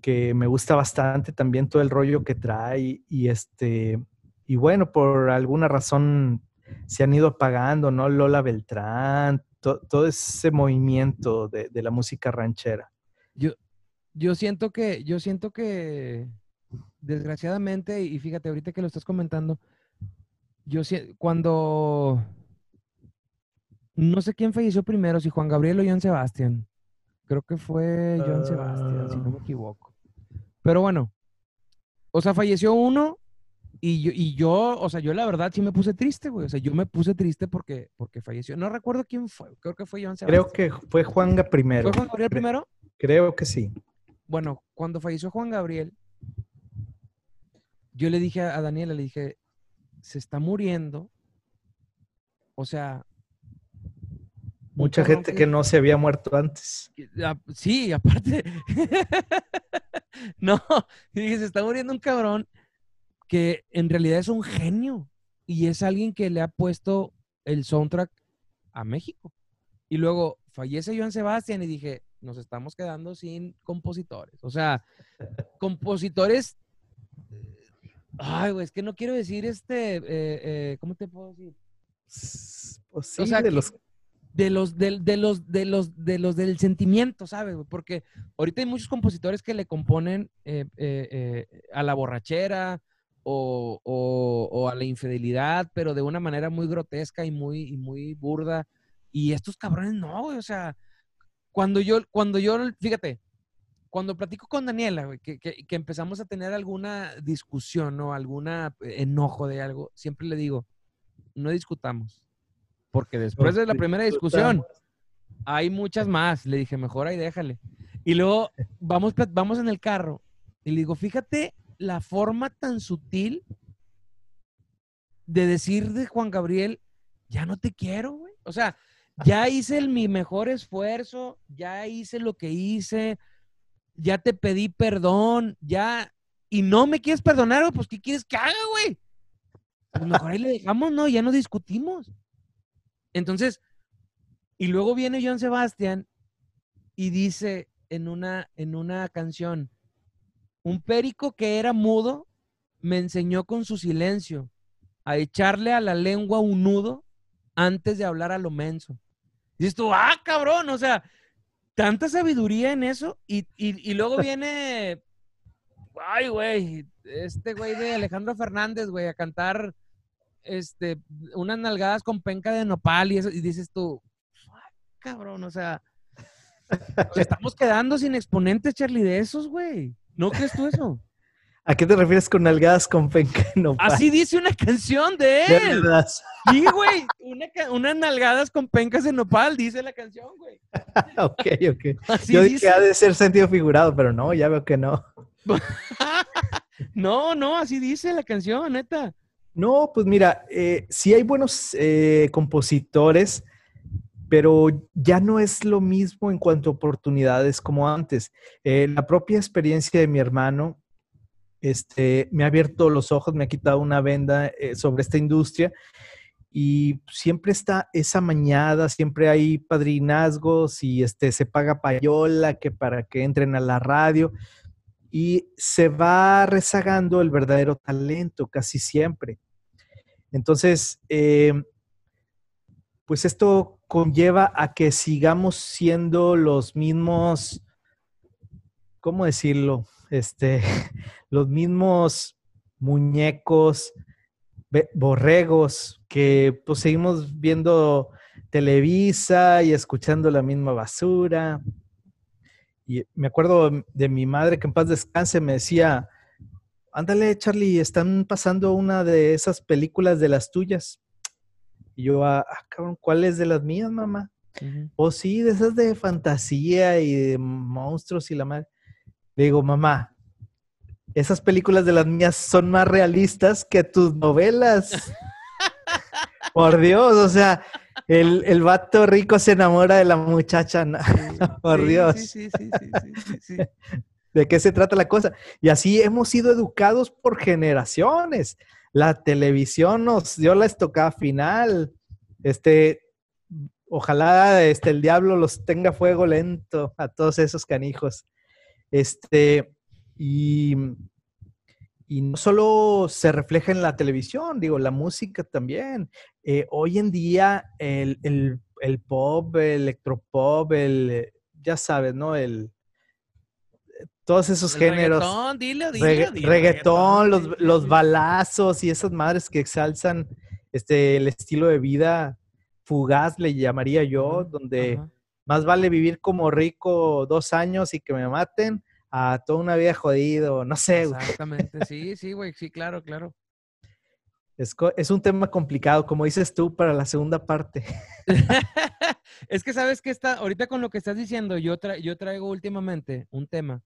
que me gusta bastante también todo el rollo que trae y este, y bueno, por alguna razón se han ido apagando, ¿no? Lola Beltrán, todo ese movimiento de, de, la música ranchera. Yo, yo siento que, yo siento que, desgraciadamente, y fíjate, ahorita que lo estás comentando, yo cuando no sé quién falleció primero, si Juan Gabriel o Joan Sebastián. Creo que fue Joan Sebastián, si no me ah. equivoco. Pero bueno, o sea, falleció uno y yo, y yo, o sea, yo la verdad sí me puse triste, güey. O sea, yo me puse triste porque, porque falleció. No recuerdo quién fue. Creo que fue Joan Sebastián. Creo que fue Juan primero. ¿Fue Juan Gabriel primero? Creo que sí. Bueno, cuando falleció Juan Gabriel, yo le dije a Daniela, le dije, se está muriendo. O sea... Mucha gente que no se había muerto antes. Sí, aparte. no, dije, se está muriendo un cabrón que en realidad es un genio y es alguien que le ha puesto el soundtrack a México. Y luego fallece Joan Sebastián y dije, nos estamos quedando sin compositores. O sea, compositores Ay, güey, es que no quiero decir este, eh, eh, ¿cómo te puedo decir? Pues sí, o sea, de los... De los, de, de, los, de los, de los del sentimiento, ¿sabes? Porque ahorita hay muchos compositores que le componen eh, a la borrachera o, o, a la infidelidad, pero de una manera muy grotesca y muy, muy burda. Y estos cabrones no, güey, o sea, cuando yo, cuando yo, fíjate, cuando platico con Daniela, güey, que, que, empezamos a tener alguna discusión o algún enojo de algo, siempre le digo, no discutamos. Porque después de la primera discusión, hay muchas más. Le dije, mejor ahí déjale. Y luego vamos, vamos en el carro y le digo, fíjate la forma tan sutil de decir de Juan Gabriel, ya no te quiero, güey. O sea, ya hice el, mi mejor esfuerzo, ya hice lo que hice, ya te pedí perdón, ya, y no me quieres perdonar, pues ¿qué quieres que haga, güey? Pues mejor ahí le dejamos, ¿no? Ya no discutimos. Entonces, y luego viene John Sebastián y dice en una, en una canción, un perico que era mudo me enseñó con su silencio a echarle a la lengua un nudo antes de hablar a lo menso. Dices tú, ah, cabrón, o sea, tanta sabiduría en eso y, y, luego viene, ay, güey, este güey de Alejandro Fernández, güey, a cantar este, unas nalgadas con penca de nopal y eso, y dices tú, cabrón, o sea, estamos quedando sin exponentes, Charlie, de esos, güey. ¿No crees tú eso? ¿A qué te refieres con nalgadas con penca Así dice una canción de él. Sí, güey. unas nalgadas con pencas en nopal, dice la canción, güey. ok, ok. Yo dije que ha de ser sentido figurado, pero no, ya veo que no. no, no, así dice la canción, neta. No, pues mira, eh, sí hay buenos eh, compositores, pero ya no es lo mismo en cuanto a oportunidades como antes. Eh, la propia experiencia de mi hermano este, me ha abierto los ojos, me ha quitado una venda eh, sobre esta industria y siempre está esa mañada, siempre hay padrinazgos y este, se paga payola que para que entren a la radio y se va rezagando el verdadero talento casi siempre. Entonces, eh, pues esto conlleva a que sigamos siendo los mismos, ¿cómo decirlo? este, los mismos muñecos, borregos, que pues seguimos viendo Televisa y escuchando la misma basura. Y me acuerdo de mi madre que en paz descanse me decía, ándale, Charlie, están pasando una de esas películas de las tuyas. Y yo, ah, ah cabrón, ¿cuál es de las mías, mamá? O sí, de esas de fantasía y de monstruos y la madre. Le digo, mamá, esas películas de las mías son más realistas que tus novelas. Por Dios, o sea, el, el, vato rico se enamora de la muchacha. Por Dios. Sí, sí, sí, ¿De qué se trata la cosa? Y así hemos sido educados por generaciones. La televisión nos dio la estocada final. Este, ojalá este, el diablo los tenga fuego lento a todos esos canijos. Este, y, y no solo se refleja en la televisión, digo, la música también. Eh, hoy en día el, el, el, pop, el electropop, el, ya sabes, ¿no? El, todos esos géneros. Reggaetón, dile, dile, reggaetón, los, los, balazos y esas madres que exalzan este, el estilo de vida fugaz, le llamaría yo, donde más vale vivir como rico dos años y que me maten a toda una vida jodido, no sé. Exactamente, sí, sí, güey, sí, claro, claro. Es, es, un tema complicado, como dices tú, para la segunda parte. es que sabes que está, ahorita con lo que estás diciendo, yo, yo traigo últimamente un tema,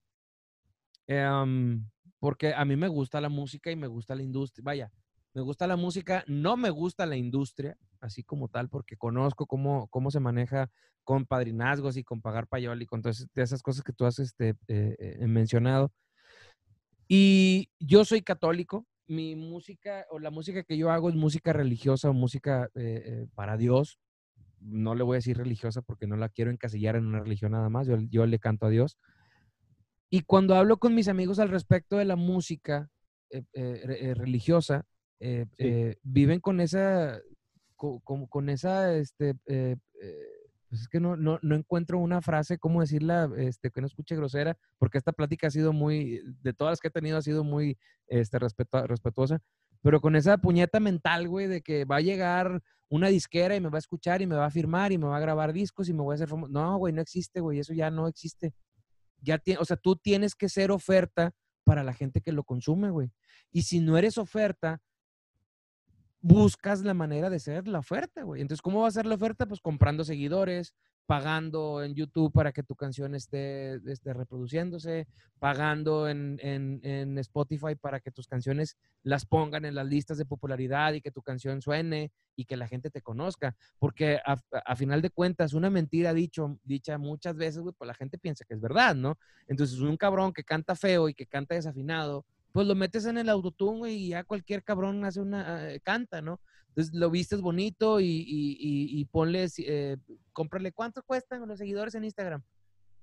em, porque a mí me gusta la música y me gusta la industria, vaya, me gusta la música, no me gusta la industria, así como tal, porque conozco cómo, cómo se maneja con padrinazgos y con pagar payol y con todas esas cosas que tú has este, eh, eh, mencionado. Y yo soy católico, mi música o la música que yo hago es música religiosa o música eh, para Dios. No le voy a decir religiosa porque no la quiero encasillar en una religión nada más, yo, yo le canto a Dios. Y cuando hablo con mis amigos al respecto de la música religiosa, viven con esa, con, con esa, este, pues es que no, no, no, encuentro una frase, cómo decirla, este, que no escuche grosera, porque esta plática ha sido muy, de todas las que he tenido, ha sido muy este, respetuosa, pero con esa puñeta mental, güey, de que va a llegar una disquera y me va a escuchar y me va a firmar y me va a grabar discos y me voy a hacer famoso. No, güey, no existe, güey, eso ya no existe. Ya tiene, o sea, tú tienes que ser oferta para la gente que lo consume, güey. Y si no eres oferta, buscas la manera de ser la oferta, güey. Entonces, ¿cómo va a ser la oferta? Pues comprando seguidores, pagando en YouTube para que tu canción esté, esté reproduciéndose, pagando en, en, Spotify para que tus canciones las pongan en las listas de popularidad y que tu canción suene y que la gente te conozca. Porque a, final de cuentas, una mentira dicho, dicha muchas veces, güey, pues la gente piensa que es verdad, ¿no? Entonces, un cabrón que canta feo y que canta desafinado, pues lo metes en el autotune, y ya cualquier cabrón hace una, eh, canta, ¿no? Entonces lo vistes bonito y, y, y, eh, cómprale, ¿cuánto cuestan los seguidores en Instagram?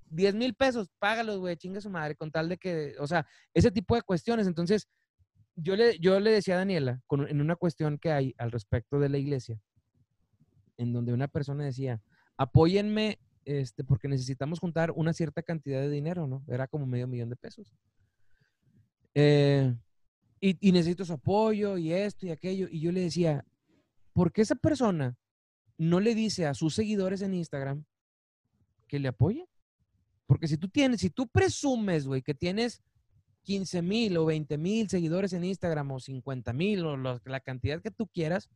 10 mil pesos, págalos, güey, chinga su madre, con tal de que, o sea, ese tipo de cuestiones. Entonces, yo le, yo le decía a Daniela, en una cuestión que hay al respecto de la iglesia, en donde una persona decía, apóyenme, este, porque necesitamos juntar una cierta cantidad de dinero, ¿no? Era como medio millón de pesos. Eh, y, necesito su apoyo y esto y aquello. Y yo le decía, ¿por qué esa persona no le dice a sus seguidores en Instagram que le apoye? Porque si tú tienes, si tú presumes, güey, que tienes 15 mil o 20 mil seguidores en Instagram o 50 mil o la cantidad que tú quieras,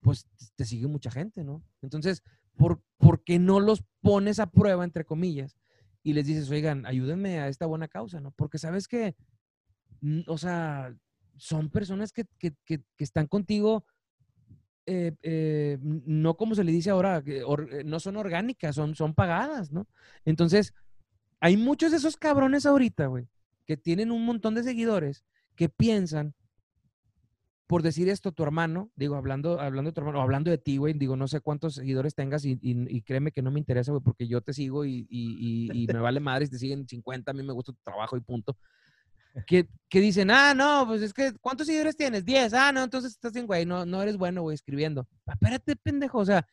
pues te sigue mucha gente, ¿no? Entonces, ¿por, ¿por qué no los pones a prueba, entre comillas, y les dices, oigan, ayúdenme a esta buena causa, ¿no? Porque sabes que o sea, son personas que, están contigo, eh, eh, no como se le dice ahora, eh, no son orgánicas, son, son pagadas, ¿no? Entonces, hay muchos de esos cabrones ahorita, güey, que tienen un montón de seguidores que piensan, por decir esto, tu hermano, digo, hablando, hablando de tu hermano, o hablando de ti, güey, digo, no sé cuántos seguidores tengas y, créeme que no me interesa, güey, porque yo te sigo y, y, me vale madre si te siguen 50, a mí me gusta tu trabajo y punto que, que, dicen, ah, no, pues es que, ¿cuántos seguidores tienes? 10. Ah, no, entonces estás bien, güey, no, no eres bueno, güey, escribiendo. Espérate, pendejo, o sea,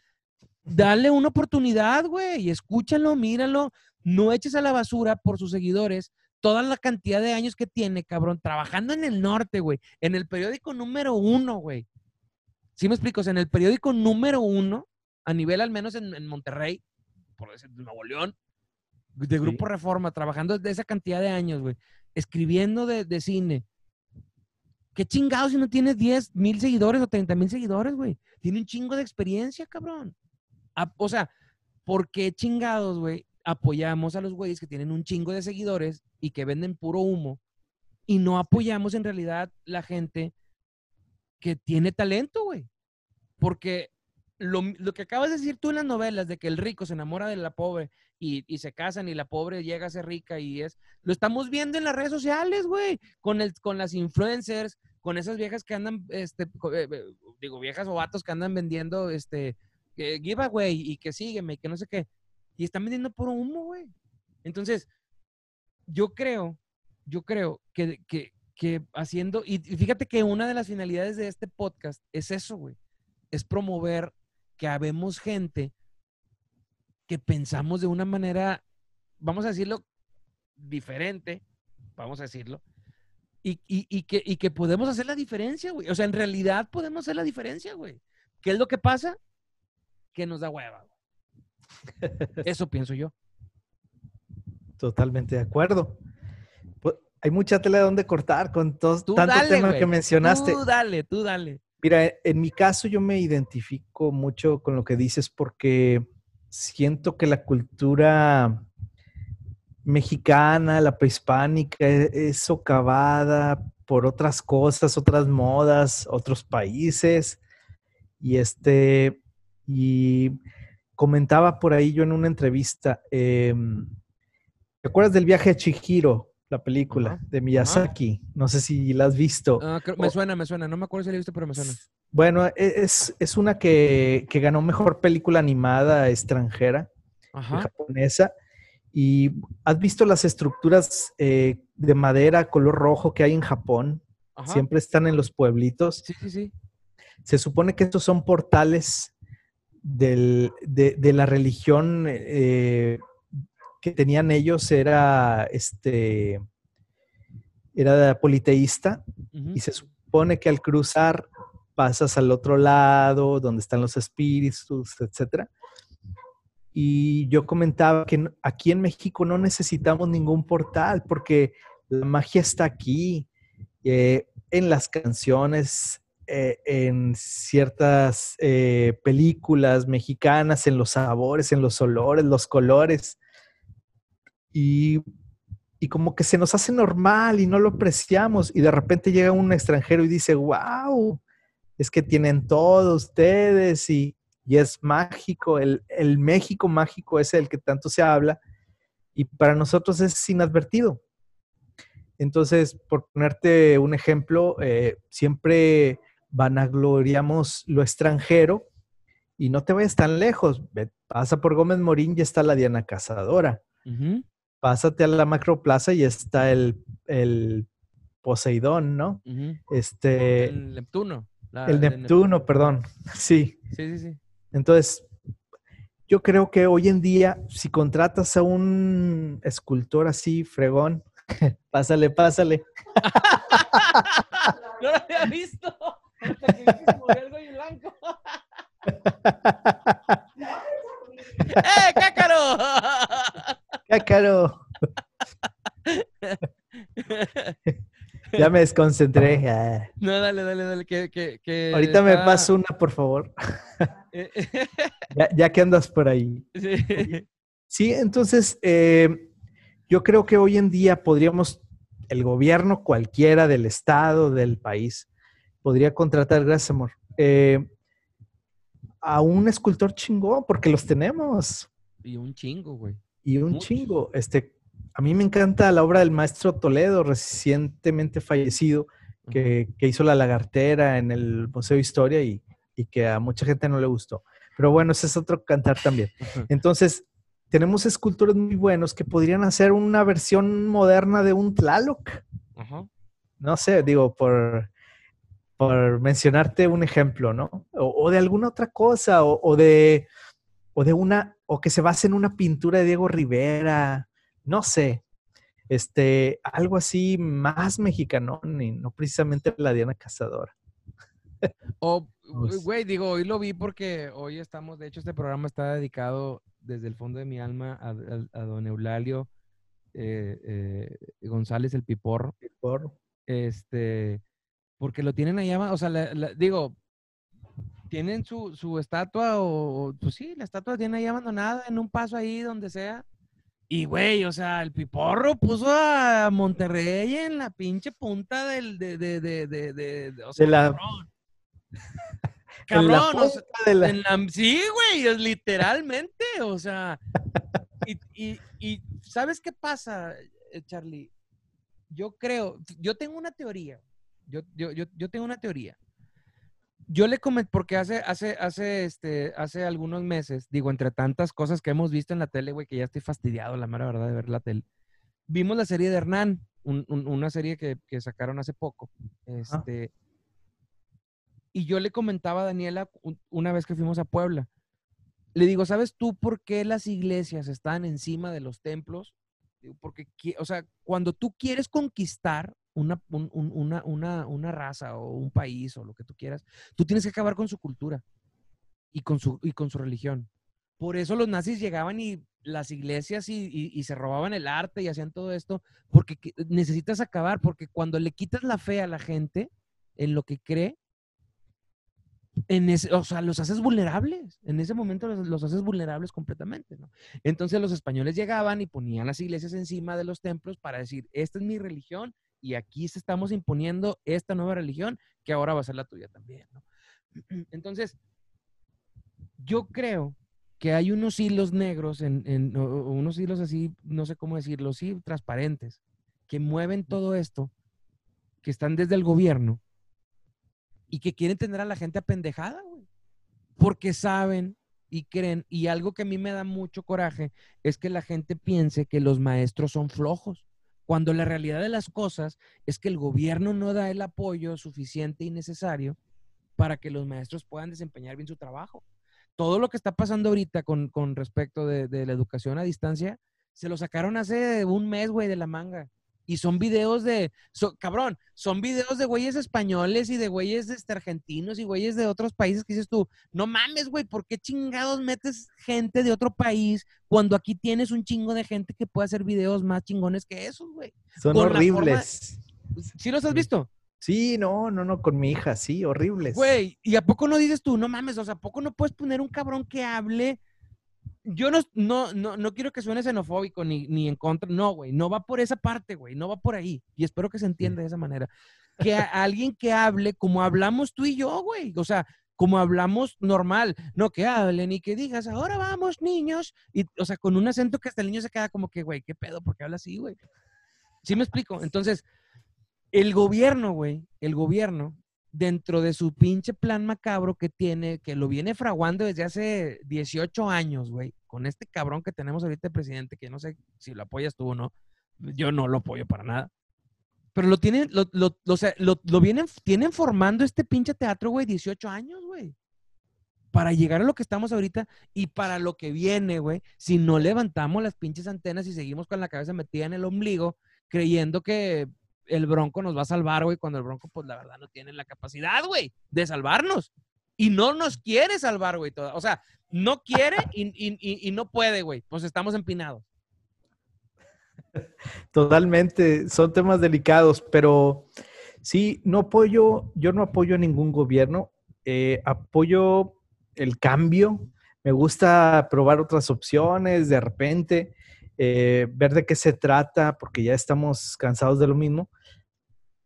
dale una oportunidad, güey, y escúchalo, míralo, no eches a la basura por sus seguidores toda la cantidad de años que tiene, cabrón, trabajando en el norte, güey, en el periódico número uno, güey. ¿Sí me explico? O sea, en el periódico número uno, a nivel al menos en, Monterrey, por decir, Nuevo León, de Grupo Reforma, trabajando de esa cantidad de años, güey escribiendo de, cine, ¿Qué chingados si no tienes 10 mil seguidores o 30 mil seguidores, güey? Tiene un chingo de experiencia, cabrón. O sea, ¿por qué chingados, güey? Apoyamos a los güeyes que tienen un chingo de seguidores y que venden puro humo y no apoyamos en realidad la gente que tiene talento, güey. Porque lo, lo que acabas de decir tú en las novelas de que el rico se enamora de la pobre y, y se casan y la pobre llega a ser rica y es, lo estamos viendo en las redes sociales, güey, con, el, con las influencers, con esas viejas que andan, este, eh, eh, digo, viejas o vatos que andan vendiendo, este, eh, giveaway y que sígueme y que no sé qué. Y están vendiendo puro humo, güey. Entonces, yo creo, yo creo que, que, que haciendo, y fíjate que una de las finalidades de este podcast es eso, güey, es promover que habemos gente que pensamos de una manera, vamos a decirlo, diferente, vamos a decirlo, y, y- y que, y que podemos hacer la diferencia, güey. O sea, en realidad podemos hacer la diferencia, güey. ¿Qué es lo que pasa? Que nos da hueva. güey. Eso pienso yo. Totalmente de acuerdo. Pues, hay mucha tela de donde cortar con todos tanto dale, tema güey. que mencionaste. Tú dale, tú dale. Mira, en mi caso yo me identifico mucho con lo que dices porque siento que la cultura mexicana, la prehispánica, e- es socavada por otras cosas, otras modas, otros países. Y este, y comentaba por ahí yo en una entrevista, em, ¿te acuerdas del viaje a Chihiro, la película de Miyazaki? No sé si la has visto. Ah, creo- me O- suena, me suena. No me acuerdo si la he visto, pero me suena. Bueno, e- es, es una que, que ganó mejor película animada extranjera, japonesa. Y has visto las estructuras eh, de madera color rojo que hay en Japón. Ajá. Siempre están en los pueblitos. Sí, sí, sí. Se supone que estos son portales del- de, de la religión eh, que tenían ellos. Era este era politeísta y se supone que al cruzar pasas al otro lado, donde están los espíritus, etcétera. Y yo comentaba que aquí en México no necesitamos ningún portal porque la magia está aquí, eh, en las canciones, eh, en ciertas eh, películas mexicanas, en los sabores, en los olores, los colores. Y, y como que se nos hace normal y no lo apreciamos. Y de repente llega un extranjero y dice, wow, es que tienen todo ustedes y, y es mágico. El, el México mágico es el que tanto se habla. Y para nosotros es inadvertido. Entonces, por ponerte un ejemplo, eh, siempre vanagloriamos lo extranjero y no te vayas tan lejos. Pasa por Gómez Morín y está la Diana Cazadora. Pásate a la Macroplaza y está el, el Poseidón, ¿no? Este, el Neptuno. la- el Neptuno, perdón. Sí. Sí, sí, sí. Entonces, yo creo que hoy en día, si contratas a un escultor así, fregón, pásale, pásale. No lo había visto. Hasta que blanco. ¡Eh, cácaro! Cácaro. Ya me desconcentré. Ah. No, dale, dale, dale. Que, que, que Ahorita me está- paso una, por favor. Eh, Ya, ya que andas por ahí. sí. Sí, entonces eh, yo creo que hoy en día podríamos, el gobierno cualquiera del estado, del país, podría contratar, gracias amor, eh, a un escultor chingón, porque los tenemos. Y un chingo, güey. Y un chingo. Este, a mí me encanta la obra del maestro Toledo, recientemente fallecido, que, que hizo La Lagartera en el Museo de Historia y, y que a mucha gente no le gustó. Pero bueno, ese es otro cantar también. Entonces, tenemos escultores muy buenos que podrían hacer una versión moderna de un Tlaloc. Ajá. No sé, digo, por, por mencionarte un ejemplo, ¿no? O, o de alguna otra cosa, o, o de, o de una, o que se base en una pintura de Diego Rivera, no sé. Este, algo así más mexicano, y no precisamente la Diana Cazadora. O, güey, digo, hoy lo vi porque hoy estamos, de hecho, este programa está dedicado desde el fondo de mi alma a, a- a don Eulalio eh, eh, González el Piporro. Por- Este, porque lo tienen allá, o sea, digo, tienen su, su estatua o, pues sí, la estatua tiene ahí abandonada en un paso ahí donde sea. Y, güey, o sea, el piporro puso a Monterrey en la pinche punta del, de, de, de, de, de, o sea, de la... cabrón. Cabrón, o sea, en la... sí, güey, literalmente, o sea, y, y, y, ¿sabes qué pasa, eh, Charlie? Yo creo, yo tengo una teoría, yo, yo, yo, yo tengo una teoría. Yo le comenté, porque hace, hace, hace, este, hace algunos meses, digo, entre tantas cosas que hemos visto en la tele, güey, que ya estoy fastidiado, la mera verdad, de ver la tele. Vimos la serie de Hernán, una serie que, que, sacaron hace poco. Este, Y yo le comentaba a Daniela una vez que fuimos a Puebla. Le digo, ¿sabes tú por qué las iglesias están encima de los templos? Porque, o sea, cuando tú quieres conquistar una, una, una, una, raza o un país o lo que tú quieras, tú tienes que acabar con su cultura y con su, y con su religión. Por eso los nazis llegaban y las iglesias y, se robaban el arte y hacían todo esto, porque necesitas acabar, porque cuando le quitas la fe a la gente en lo que cree, en ese, o sea, los haces vulnerables. En ese momento los, los, haces vulnerables completamente. Entonces los españoles llegaban y ponían las iglesias encima de los templos para decir, esta es mi religión y aquí se estamos imponiendo esta nueva religión que ahora va a ser la tuya también. ¿no? Entonces, yo creo que hay unos hilos negros, en, en unos hilos así, no sé cómo decirlo, sí, transparentes, que mueven todo esto, que están desde el gobierno y que quieren tener a la gente apendejada, güey. Porque saben y creen, y algo que a mí me da mucho coraje es que la gente piense que los maestros son flojos cuando la realidad de las cosas es que el gobierno no da el apoyo suficiente y necesario para que los maestros puedan desempeñar bien su trabajo. Todo lo que está pasando ahorita con, respecto de, de, la educación a distancia, se lo sacaron hace un mes, güey, de la manga. Y son videos de, cabrón, son videos de güeyes españoles y de güeyes este, argentinos y güeyes de otros países que dices tú, no mames, güey, ¿por qué chingados metes gente de otro país cuando aquí tienes un chingo de gente que puede hacer videos más chingones que esos, güey? Son horribles. ¿Sí los has visto? Sí, no, no, no, con mi hija, sí, horribles. Güey, ¿y a poco no dices tú, no mames, o sea, ¿a poco no puedes poner un cabrón que hable yo no, no, no, no, quiero que suene xenofóbico ni, ni en contra. No, güey. No va por esa parte, güey. No va por ahí. Y espero que se entienda de esa manera. Que alguien que hable como hablamos tú y yo, güey. O sea, como hablamos normal. No que hablen y que digas, ahora vamos, niños. Y, o sea, con un acento que hasta el niño se queda como que, güey, ¿qué pedo? ¿Por qué habla así, güey? ¿Sí me explico? Entonces, el gobierno, güey, el gobierno dentro de su pinche plan macabro que tiene, que lo viene fraguando desde hace 18 años, güey, con este cabrón que tenemos ahorita de presidente, que no sé si lo apoyas tú o no, yo no lo apoyo para nada. Pero lo tienen, lo, lo, o sea, lo, lo, vienen, tienen formando este pinche teatro, güey, 18 años, güey. Para llegar a lo que estamos ahorita y para lo que viene, güey, si no levantamos las pinches antenas y seguimos con la cabeza metida en el ombligo, creyendo que el Bronco nos va a salvar, güey, cuando el Bronco, pues la verdad, no tiene la capacidad, güey, de salvarnos. Y no nos quiere salvar, güey. O sea, no quiere y, no puede, güey. Pues estamos empinados. Totalmente, son temas delicados, pero sí, no apoyo, yo no apoyo a ningún gobierno, eh, apoyo el cambio, me gusta probar otras opciones de repente, eh, ver de qué se trata, porque ya estamos cansados de lo mismo,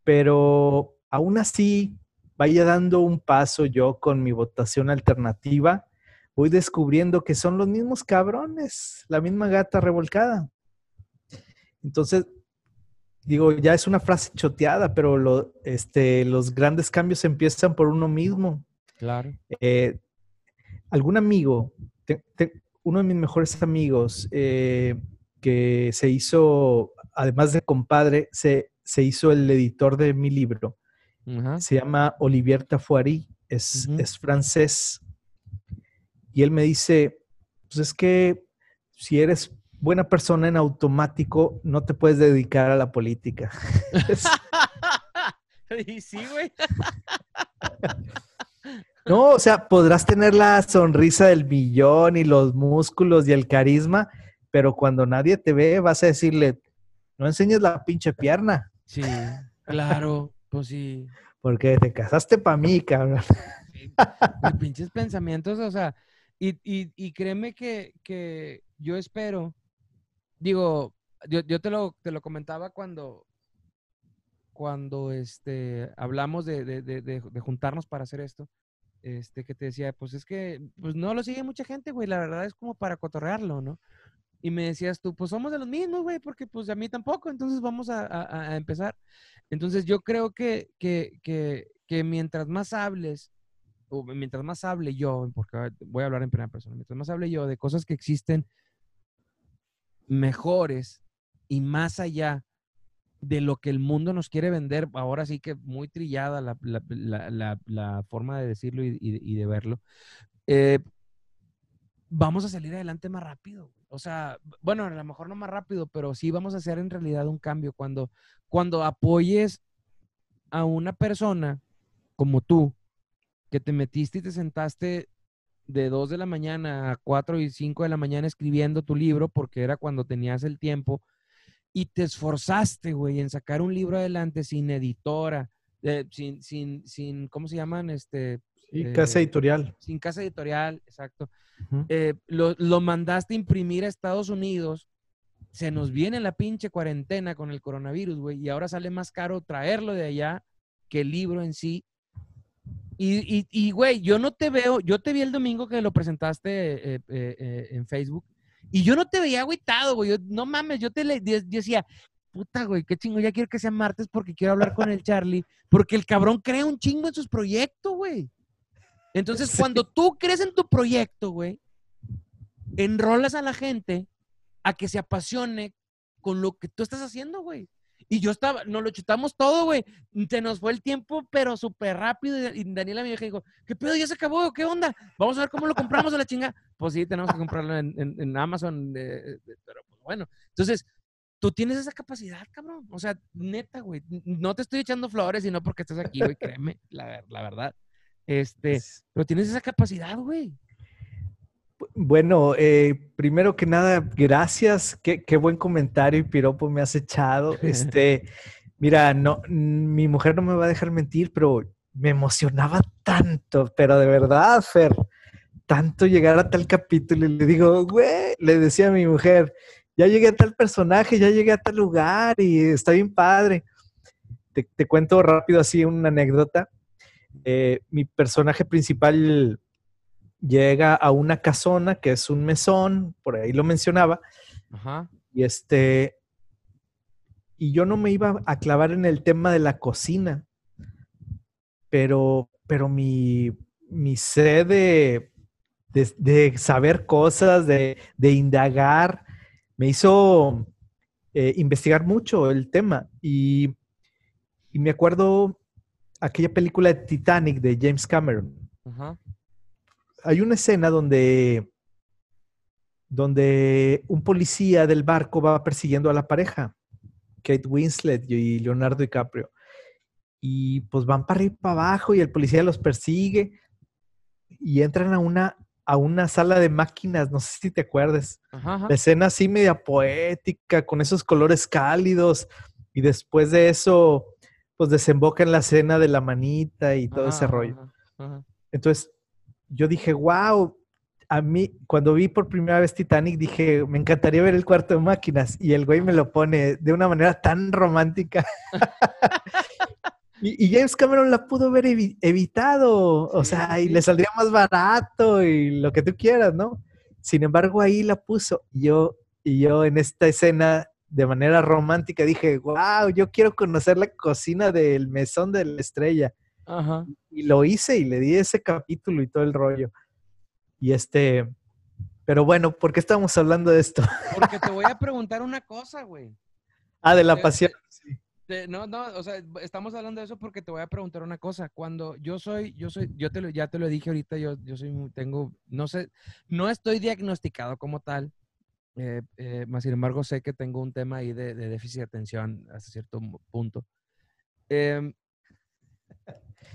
pero aún así vaya dando un paso yo con mi votación alternativa, voy descubriendo que son los mismos cabrones, la misma gata revolcada. Entonces, digo, ya es una frase choteada, pero este, los grandes cambios empiezan por uno mismo. Claro. Eh, algún amigo, uno de mis mejores amigos, eh, que se hizo, además de compadre, se, se hizo el editor de mi libro. Se llama Olivier Tafuari, es, es francés. Y él me dice, pues es que si eres buena persona en automático, no te puedes dedicar a la política. y sí, güey. no, o sea, podrás tener la sonrisa del billón y los músculos y el carisma, pero cuando nadie te ve, vas a decirle, no enseñes la pinche pierna. Sí, claro. Pues sí. Porque te casaste para mí, cabrón. Pinches pensamientos, o sea, y, y, y créeme que, que, yo espero, digo, yo, yo te, lo, te lo comentaba cuando, cuando este, hablamos de, de, de, de, juntarnos para hacer esto, este, que te decía, pues es que pues no lo sigue mucha gente, güey, la verdad es como para cotorrearlo, ¿no? Y me decías tú, pues somos de los mismos, güey, porque pues a mí tampoco, entonces vamos a, empezar. Entonces yo creo que, que, que, mientras más hables mientras más hable yo, porque voy a hablar en primera persona, mientras más hable yo de cosas que existen mejores y más allá de lo que el mundo nos quiere vender, ahora sí que muy trillada la, la, la, forma de decirlo y, y, de verlo, eh, vamos a salir adelante más rápido. O sea, bueno, a lo mejor no más rápido, pero sí vamos a hacer en realidad un cambio cuando, cuando apoyes a una persona como tú, que te metiste y te sentaste de 2 de la mañana a 4 y 5 de la mañana escribiendo tu libro, porque era cuando tenías el tiempo, y te esforzaste, güey, en sacar un libro adelante sin editora, eh, sin, sin, sin, ¿cómo se llaman? Este, sí, casa editorial. Sin casa editorial, exacto. Eh, lo, lo mandaste a imprimir a Estados Unidos, se nos viene la pinche cuarentena con el coronavirus, güey, y ahora sale más caro traerlo de allá que el libro en sí y, y, y, güey, yo no te veo, yo te vi el domingo que lo presentaste eh, eh, eh, en Facebook y yo no te veía agüitado, güey. no mames, yo te le, decía, puta, güey, qué chingo, ya quiero que sea martes porque quiero hablar con el Charlie, porque el cabrón crea un chingo en sus proyectos, güey. Entonces, cuando tú crees en tu proyecto, güey, enrolas a la gente a que se apasione con lo que tú estás haciendo, güey. Y yo estaba, nos lo chutamos todo, güey. Se nos fue el tiempo, pero súper rápido. Y Daniela me dijo, ¿qué pedo? ¿Ya se acabó? ¿Qué onda? Vamos a ver cómo lo compramos a la chinga. Pues sí, tenemos que comprarlo en, Amazon. pero pues bueno. Entonces, tú tienes esa capacidad, cabrón. O sea, neta, güey. No te estoy echando flores, sino porque estás aquí, güey. Créeme, la, la verdad. Este, pero tienes esa capacidad, güey. Bueno, eh, primero que nada, gracias. Qué, buen comentario y piropo me has echado. Este, mira, no, mi mujer no me va a dejar mentir, pero me emocionaba tanto, pero de verdad, Fer, tanto llegar a tal capítulo y le digo, güey, le decía a mi mujer, ya llegué a tal personaje, ya llegué a tal lugar y está bien padre. Te, cuento rápido así una anécdota. Eh, mi personaje principal llega a una casona que es un mesón, por ahí lo mencionaba. Y este, y yo no me iba a clavar en el tema de la cocina, pero, pero mi, mi sed de, de, saber cosas, de, de indagar, me hizo eh, investigar mucho el tema. Y, y, me acuerdo aquella película de Titanic de James Cameron. Hay una escena donde, donde un policía del barco va persiguiendo a la pareja, Kate Winslet y Leonardo DiCaprio. Y pues van para arriba y para abajo y el policía los persigue y entran a una, a una sala de máquinas, no sé si te acuerdas. La escena así media poética, con esos colores cálidos. Y después de eso, pues desemboca en la escena de la manita y todo ese rollo. Entonces, yo dije, wow, a mí, cuando vi por primera vez Titanic, dije, me encantaría ver el cuarto de máquinas. Y el güey me lo pone de una manera tan romántica. y, James Cameron la pudo haber evitado, o sea, y le saldría más barato y lo que tú quieras, ¿no? Sin embargo, ahí la puso. Y yo, y yo en esta escena, de manera romántica, dije, wow, yo quiero conocer la cocina del mesón de la estrella. Ajá. Y lo hice y le di ese capítulo y todo el rollo. Y este, pero bueno, ¿por qué estamos hablando de esto? Porque te voy a preguntar una cosa, güey. Ah, de la pasión. no, no, o sea, estamos hablando de eso porque te voy a preguntar una cosa. Cuando yo soy, yo soy, yo te lo, ya te lo dije ahorita, yo, yo soy, tengo, no sé, no estoy diagnosticado como tal, eh, eh, más sin embargo sé que tengo un tema ahí de, déficit de atención hasta cierto punto. Eh,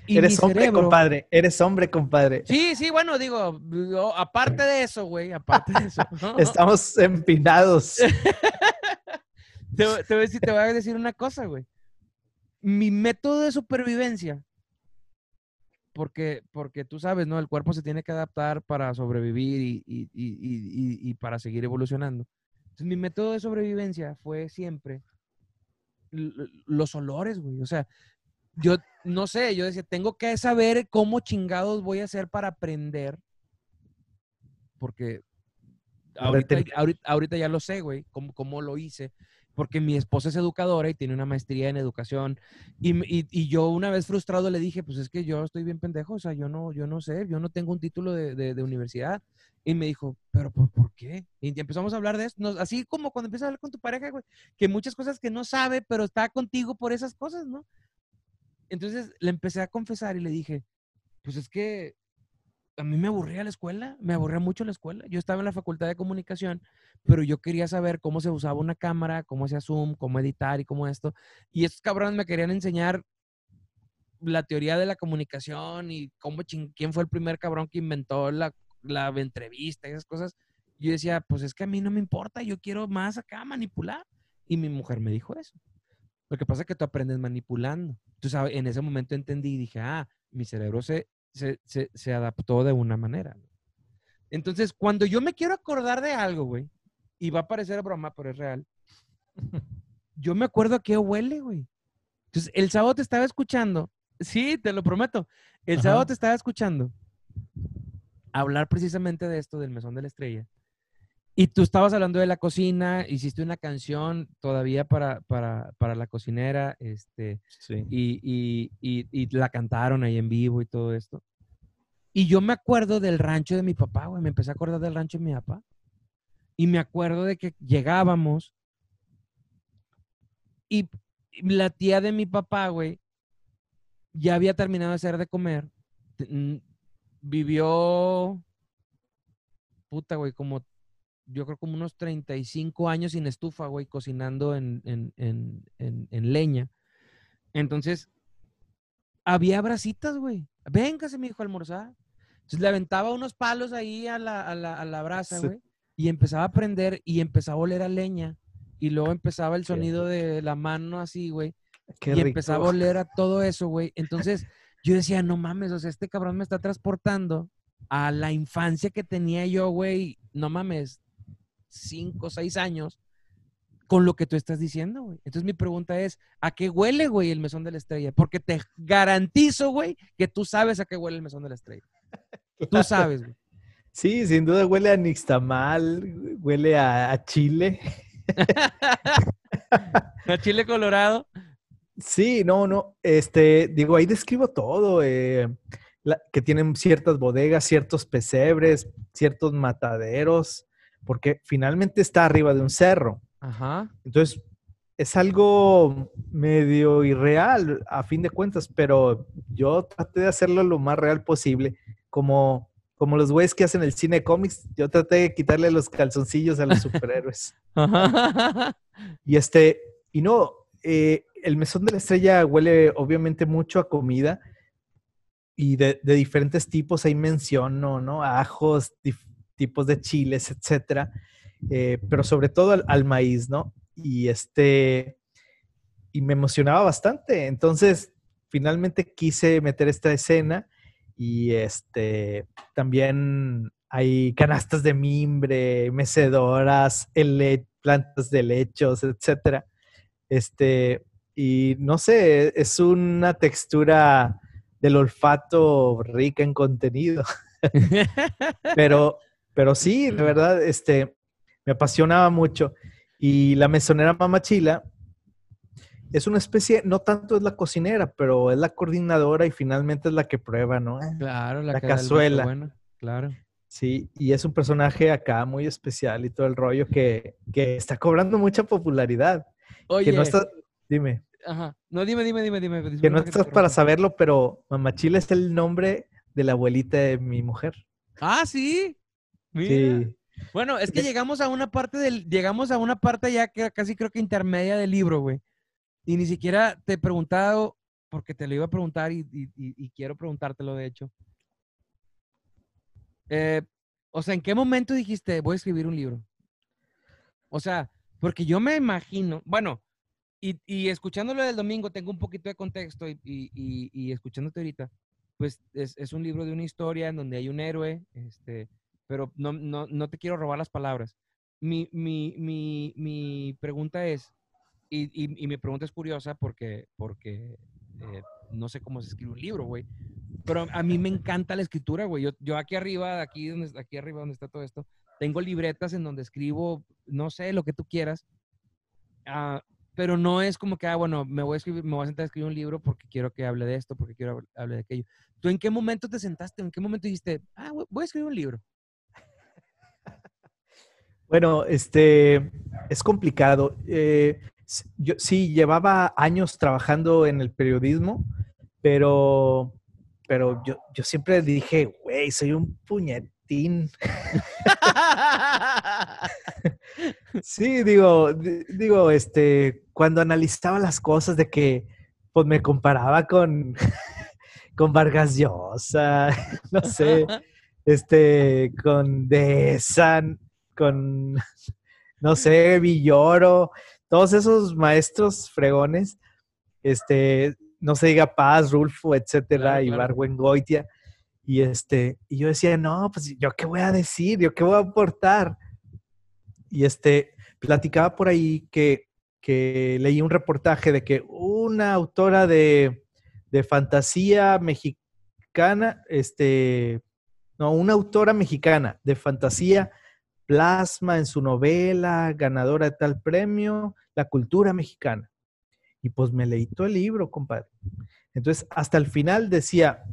Eres hombre, compadre. Eres hombre, compadre. Sí, sí, bueno, digo, aparte de eso, güey, aparte de eso. Estamos empinados. te, voy a decir, una cosa, güey. mi método de supervivencia, porque, porque tú sabes, ¿no? El cuerpo se tiene que adaptar para sobrevivir y, y, y, y para seguir evolucionando. Entonces, mi método de sobrevivencia fue siempre los olores, güey. O sea, yo no sé, yo decía, tengo que saber cómo chingados voy a hacer para aprender. Porque ahorita, ya lo sé, güey, cómo, cómo, lo hice. Porque mi esposa es educadora y tiene una maestría en educación. Y, y, yo una vez frustrado le dije, pues es que yo estoy bien pendejo, o sea, yo no, yo no sé, yo no tengo un título de, de, universidad. Y me dijo, pero ¿por, ¿por, qué? Y empezamos a hablar de esto, así como cuando empiezas a hablar con tu pareja, güey, que muchas cosas que no sabe, pero está contigo por esas cosas, ¿no? Entonces le empecé a confesar y le dije, pues es que a mí me aburría la escuela, me aburría mucho la escuela. Yo estaba en la facultad de comunicación, pero yo quería saber cómo se usaba una cámara, cómo se Zoom, cómo editar y cómo esto. Y estos cabrones me querían enseñar la teoría de la comunicación y cómo quién fue el primer cabrón que inventó la, la entrevista y esas cosas. Yo decía, pues es que a mí no me importa, yo quiero más acá manipular. Y mi mujer me dijo eso. Lo que pasa es que tú aprendes manipulando. Entonces, en ese momento entendí y dije, ah, mi cerebro se, se, adaptó de una manera. Entonces, cuando yo me quiero acordar de algo, güey, y va a parecer broma, pero es real, yo me acuerdo a qué huele, güey. Entonces, el sábado te estaba escuchando, sí, te lo prometo, el sábado te estaba escuchando hablar precisamente de esto, del mesón de la estrella. Y tú estabas hablando de la cocina, hiciste una canción todavía para, para, para la cocinera, este, y, y, y, la cantaron ahí en vivo y todo esto. Y yo me acuerdo del rancho de mi papá, güey, me empecé a acordar del rancho de mi papá. Y me acuerdo de que llegábamos y la tía de mi papá, güey, ya había terminado de hacer de comer. Vivió, puta, güey, como yo creo como unos 35 años sin estufa, güey, cocinando en, leña. Entonces, había brasitas, güey. Véngase, mi hijo, a almorzar. Entonces le aventaba unos palos ahí a la, a la, brasa, güey. Y empezaba a prender y empezaba a oler a leña. Y luego empezaba el sonido de la mano así, güey. y empezaba a oler a todo eso, güey. Entonces yo decía, no mames, o sea, este cabrón me está transportando a la infancia que tenía yo, güey. No mames, cinco o seis años con lo que tú estás diciendo, güey. Entonces mi pregunta es, ¿a qué huele, güey, el mesón de la estrella? Porque te garantizo, güey, que tú sabes a qué huele el mesón de la estrella. Tú sabes, güey. Sí, sin duda huele a nixtamal, huele a, chile. a chile colorado. Sí, no, no, este, digo, ahí describo todo, eh, que tienen ciertas bodegas, ciertos pesebres, ciertos mataderos, porque finalmente está arriba de un cerro. Ajá. Entonces, es algo medio irreal a fin de cuentas, pero yo traté de hacerlo lo más real posible, como, como los güeyes que hacen el cine cómics, yo traté de quitarle los calzoncillos a los superhéroes. y este, y no, eh, el mesón de la estrella huele obviamente mucho a comida y de, diferentes tipos, ahí menciono, ¿no? Ajos, tipos de chiles, etcétera, eh, pero sobre todo al, maíz, ¿no? Y este, y me emocionaba bastante. Entonces, finalmente quise meter esta escena y este, también hay canastas de mimbre, mecedoras, plantas de lechos, etcétera. Este, y no sé, es una textura del olfato rica en contenido. pero, pero sí, de verdad, este, me apasionaba mucho. Y la mesonera Mamachila es una especie, no tanto es la cocinera, pero es la coordinadora y finalmente es la que prueba, ¿no? Claro, la, cazuela. Bueno, claro. Sí, y es un personaje acá muy especial y todo el rollo que, está cobrando mucha popularidad. Oye. Que no está, dime. Ajá. No, dime, dime, dime, dime. Que no estás para saberlo, pero Mamachila es el nombre de la abuelita de mi mujer. Ah, sí. Sí. Bueno, es que llegamos a una parte del, llegamos a una parte ya que casi creo que intermedia del libro, güey. Y ni siquiera te he preguntado, porque te lo iba a preguntar y, quiero preguntártelo, de hecho. Eh, o sea, ¿en qué momento dijiste, voy a escribir un libro? O sea, porque yo me imagino, bueno, Y, y escuchándolo del domingo, tengo un poquito de contexto y, y, y escuchándote ahorita, pues es, es, un libro de una historia en donde hay un héroe, este, pero no, no, no te quiero robar las palabras. Mi, mi, mi, mi pregunta es, y, y, mi pregunta es curiosa porque, porque eh, no sé cómo se escribe un libro, güey. Pero a mí me encanta la escritura, güey. Yo, yo aquí arriba, aquí, donde, aquí arriba donde está todo esto, tengo libretas en donde escribo, no sé, lo que tú quieras. Uh, pero no es como que, ah, bueno, me voy a escribir, me voy a sentar a escribir un libro porque quiero que hable de esto, porque quiero hable de aquello. ¿Tú en qué momento te sentaste? ¿En qué momento dijiste, ah, voy a escribir un libro? Bueno, este, es complicado. Eh, yo sí llevaba años trabajando en el periodismo, pero, pero yo, yo siempre dije, güey, soy un puñetín. sí, digo, digo, este, cuando analizaba las cosas de que, pues me comparaba con, con Vargas Llosa, no sé, este, con Desan, con, no sé, Villoro, todos esos maestros fregones, este, no se diga Paz, Rulfo, etcétera, y Goitia. Y este, y yo decía, no, pues yo qué voy a decir, yo qué voy a aportar. Y este, platicaba por ahí que, que leí un reportaje de que una autora de, de fantasía mexicana, este, no, una autora mexicana de fantasía plasma en su novela, ganadora de tal premio, la cultura mexicana. Y pues me leí todo el libro, compadre. Entonces, hasta el final decía,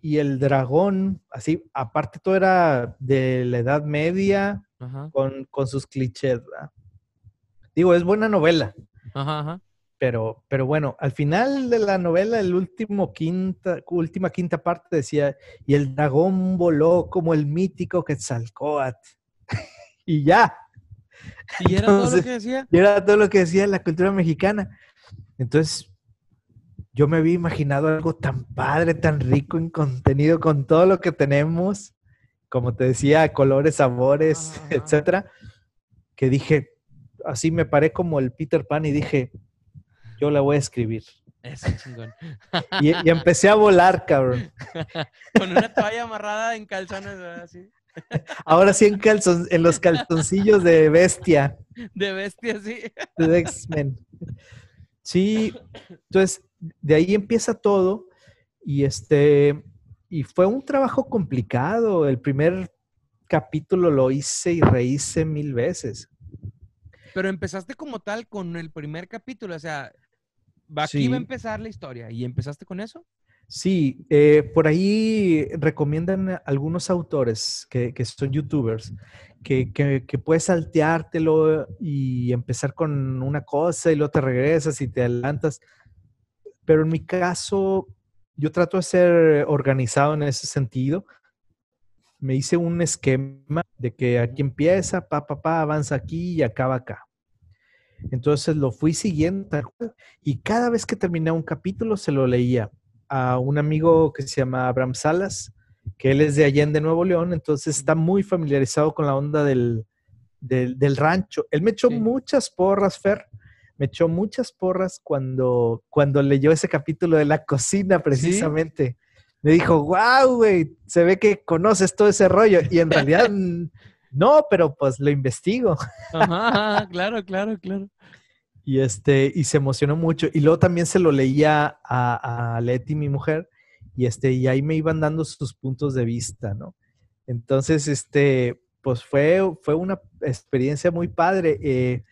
y el dragón, así, aparte todo era de la Edad Media, con, sus clichés. Digo, es buena novela. Pero, pero bueno, al final de la novela, el último quinta, última quinta parte decía, y el dragón voló como el mítico Quetzalcoatl. Y ya. Y era todo lo que decía. Y era todo lo que decía la cultura mexicana. Entonces, yo me había imaginado algo tan padre, tan rico en contenido, con todo lo que tenemos, como te decía, colores, sabores, etcétera, que dije, así me paré como el Peter Pan y dije, yo la voy a escribir. Eso, chingón. Y, y, empecé a volar, cabrón. Con una toalla amarrada en calzones, así. Ahora sí en, calzon, en los calzoncillos de bestia. De bestia, sí. De X-Men. Sí, entonces de ahí empieza todo y este y fue un trabajo complicado. El primer capítulo lo hice y rehice mil veces. Pero empezaste como tal con el primer capítulo, o sea, aquí va a empezar la historia y empezaste con eso. Sí, eh, por ahí recomiendan algunos autores que, son youtubers que, puedes salteártelo y empezar con una cosa y luego te regresas y te adelantas. Pero en mi caso, yo trato de ser organizado en ese sentido. Me hice un esquema de que aquí empieza, pa, pa, pa, avanza aquí y acaba acá. Entonces lo fui siguiendo y cada vez que terminaba un capítulo se lo leía a un amigo que se llama Abraham Salas, que él es de Allende, Nuevo León, entonces está muy familiarizado con la onda del, del, rancho. Él me echó muchas porras, Fer, me echó muchas porras cuando, cuando leyó ese capítulo de la cocina precisamente. Me dijo, wow, güey, se ve que conoces todo ese rollo. Y en realidad no, pero pues lo investigo. Ajá, claro, claro, claro. Y, este, y se emocionó mucho. Y luego también se lo leía a, a Leti, mi mujer, y, este, y ahí me iban dando sus puntos de vista, ¿no? Entonces, este, pues fue, fue una experiencia muy padre eh,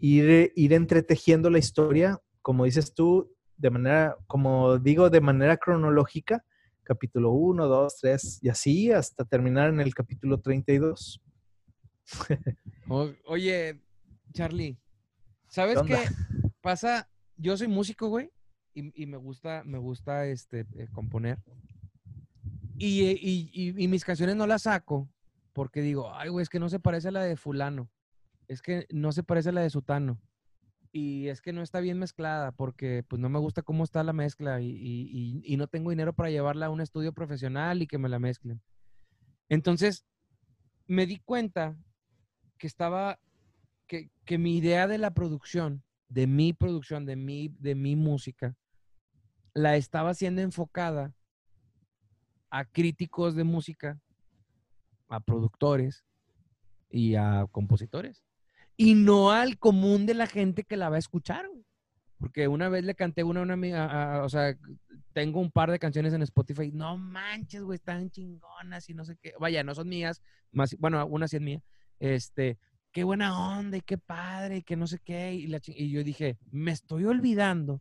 ir, ir entretejiendo la historia, como dices tú, de manera, como digo, de manera cronológica, capítulo 1, 2, 3 y así hasta terminar en el capítulo 32. oye, Charlie, ¿Sabes qué? Pasa, yo soy músico, güey, y, me gusta, me gusta este, eh, componer. Y, mis canciones no las saco porque digo, ay, güey, es que no se parece a la de fulano. Es que no se parece a la de sutano. Y es que no está bien mezclada porque pues no me gusta cómo está la mezcla y, y no tengo dinero para llevarla a un estudio profesional y que me la mezclen. Entonces, me di cuenta que estaba que, mi idea de la producción de mi producción, de mi, de mi música, la estaba haciendo enfocada a críticos de música, a productores y a compositores. Y no al común de la gente que la va a escuchar. Porque una vez le canté una a una amiga, o sea, tengo un par de canciones en Spotify. No manches, güey, están chingonas y no sé qué. Vaya, no son mías, más, bueno, una sí es mía. Este, qué buena onda y qué padre que no sé qué. Y, yo dije, me estoy olvidando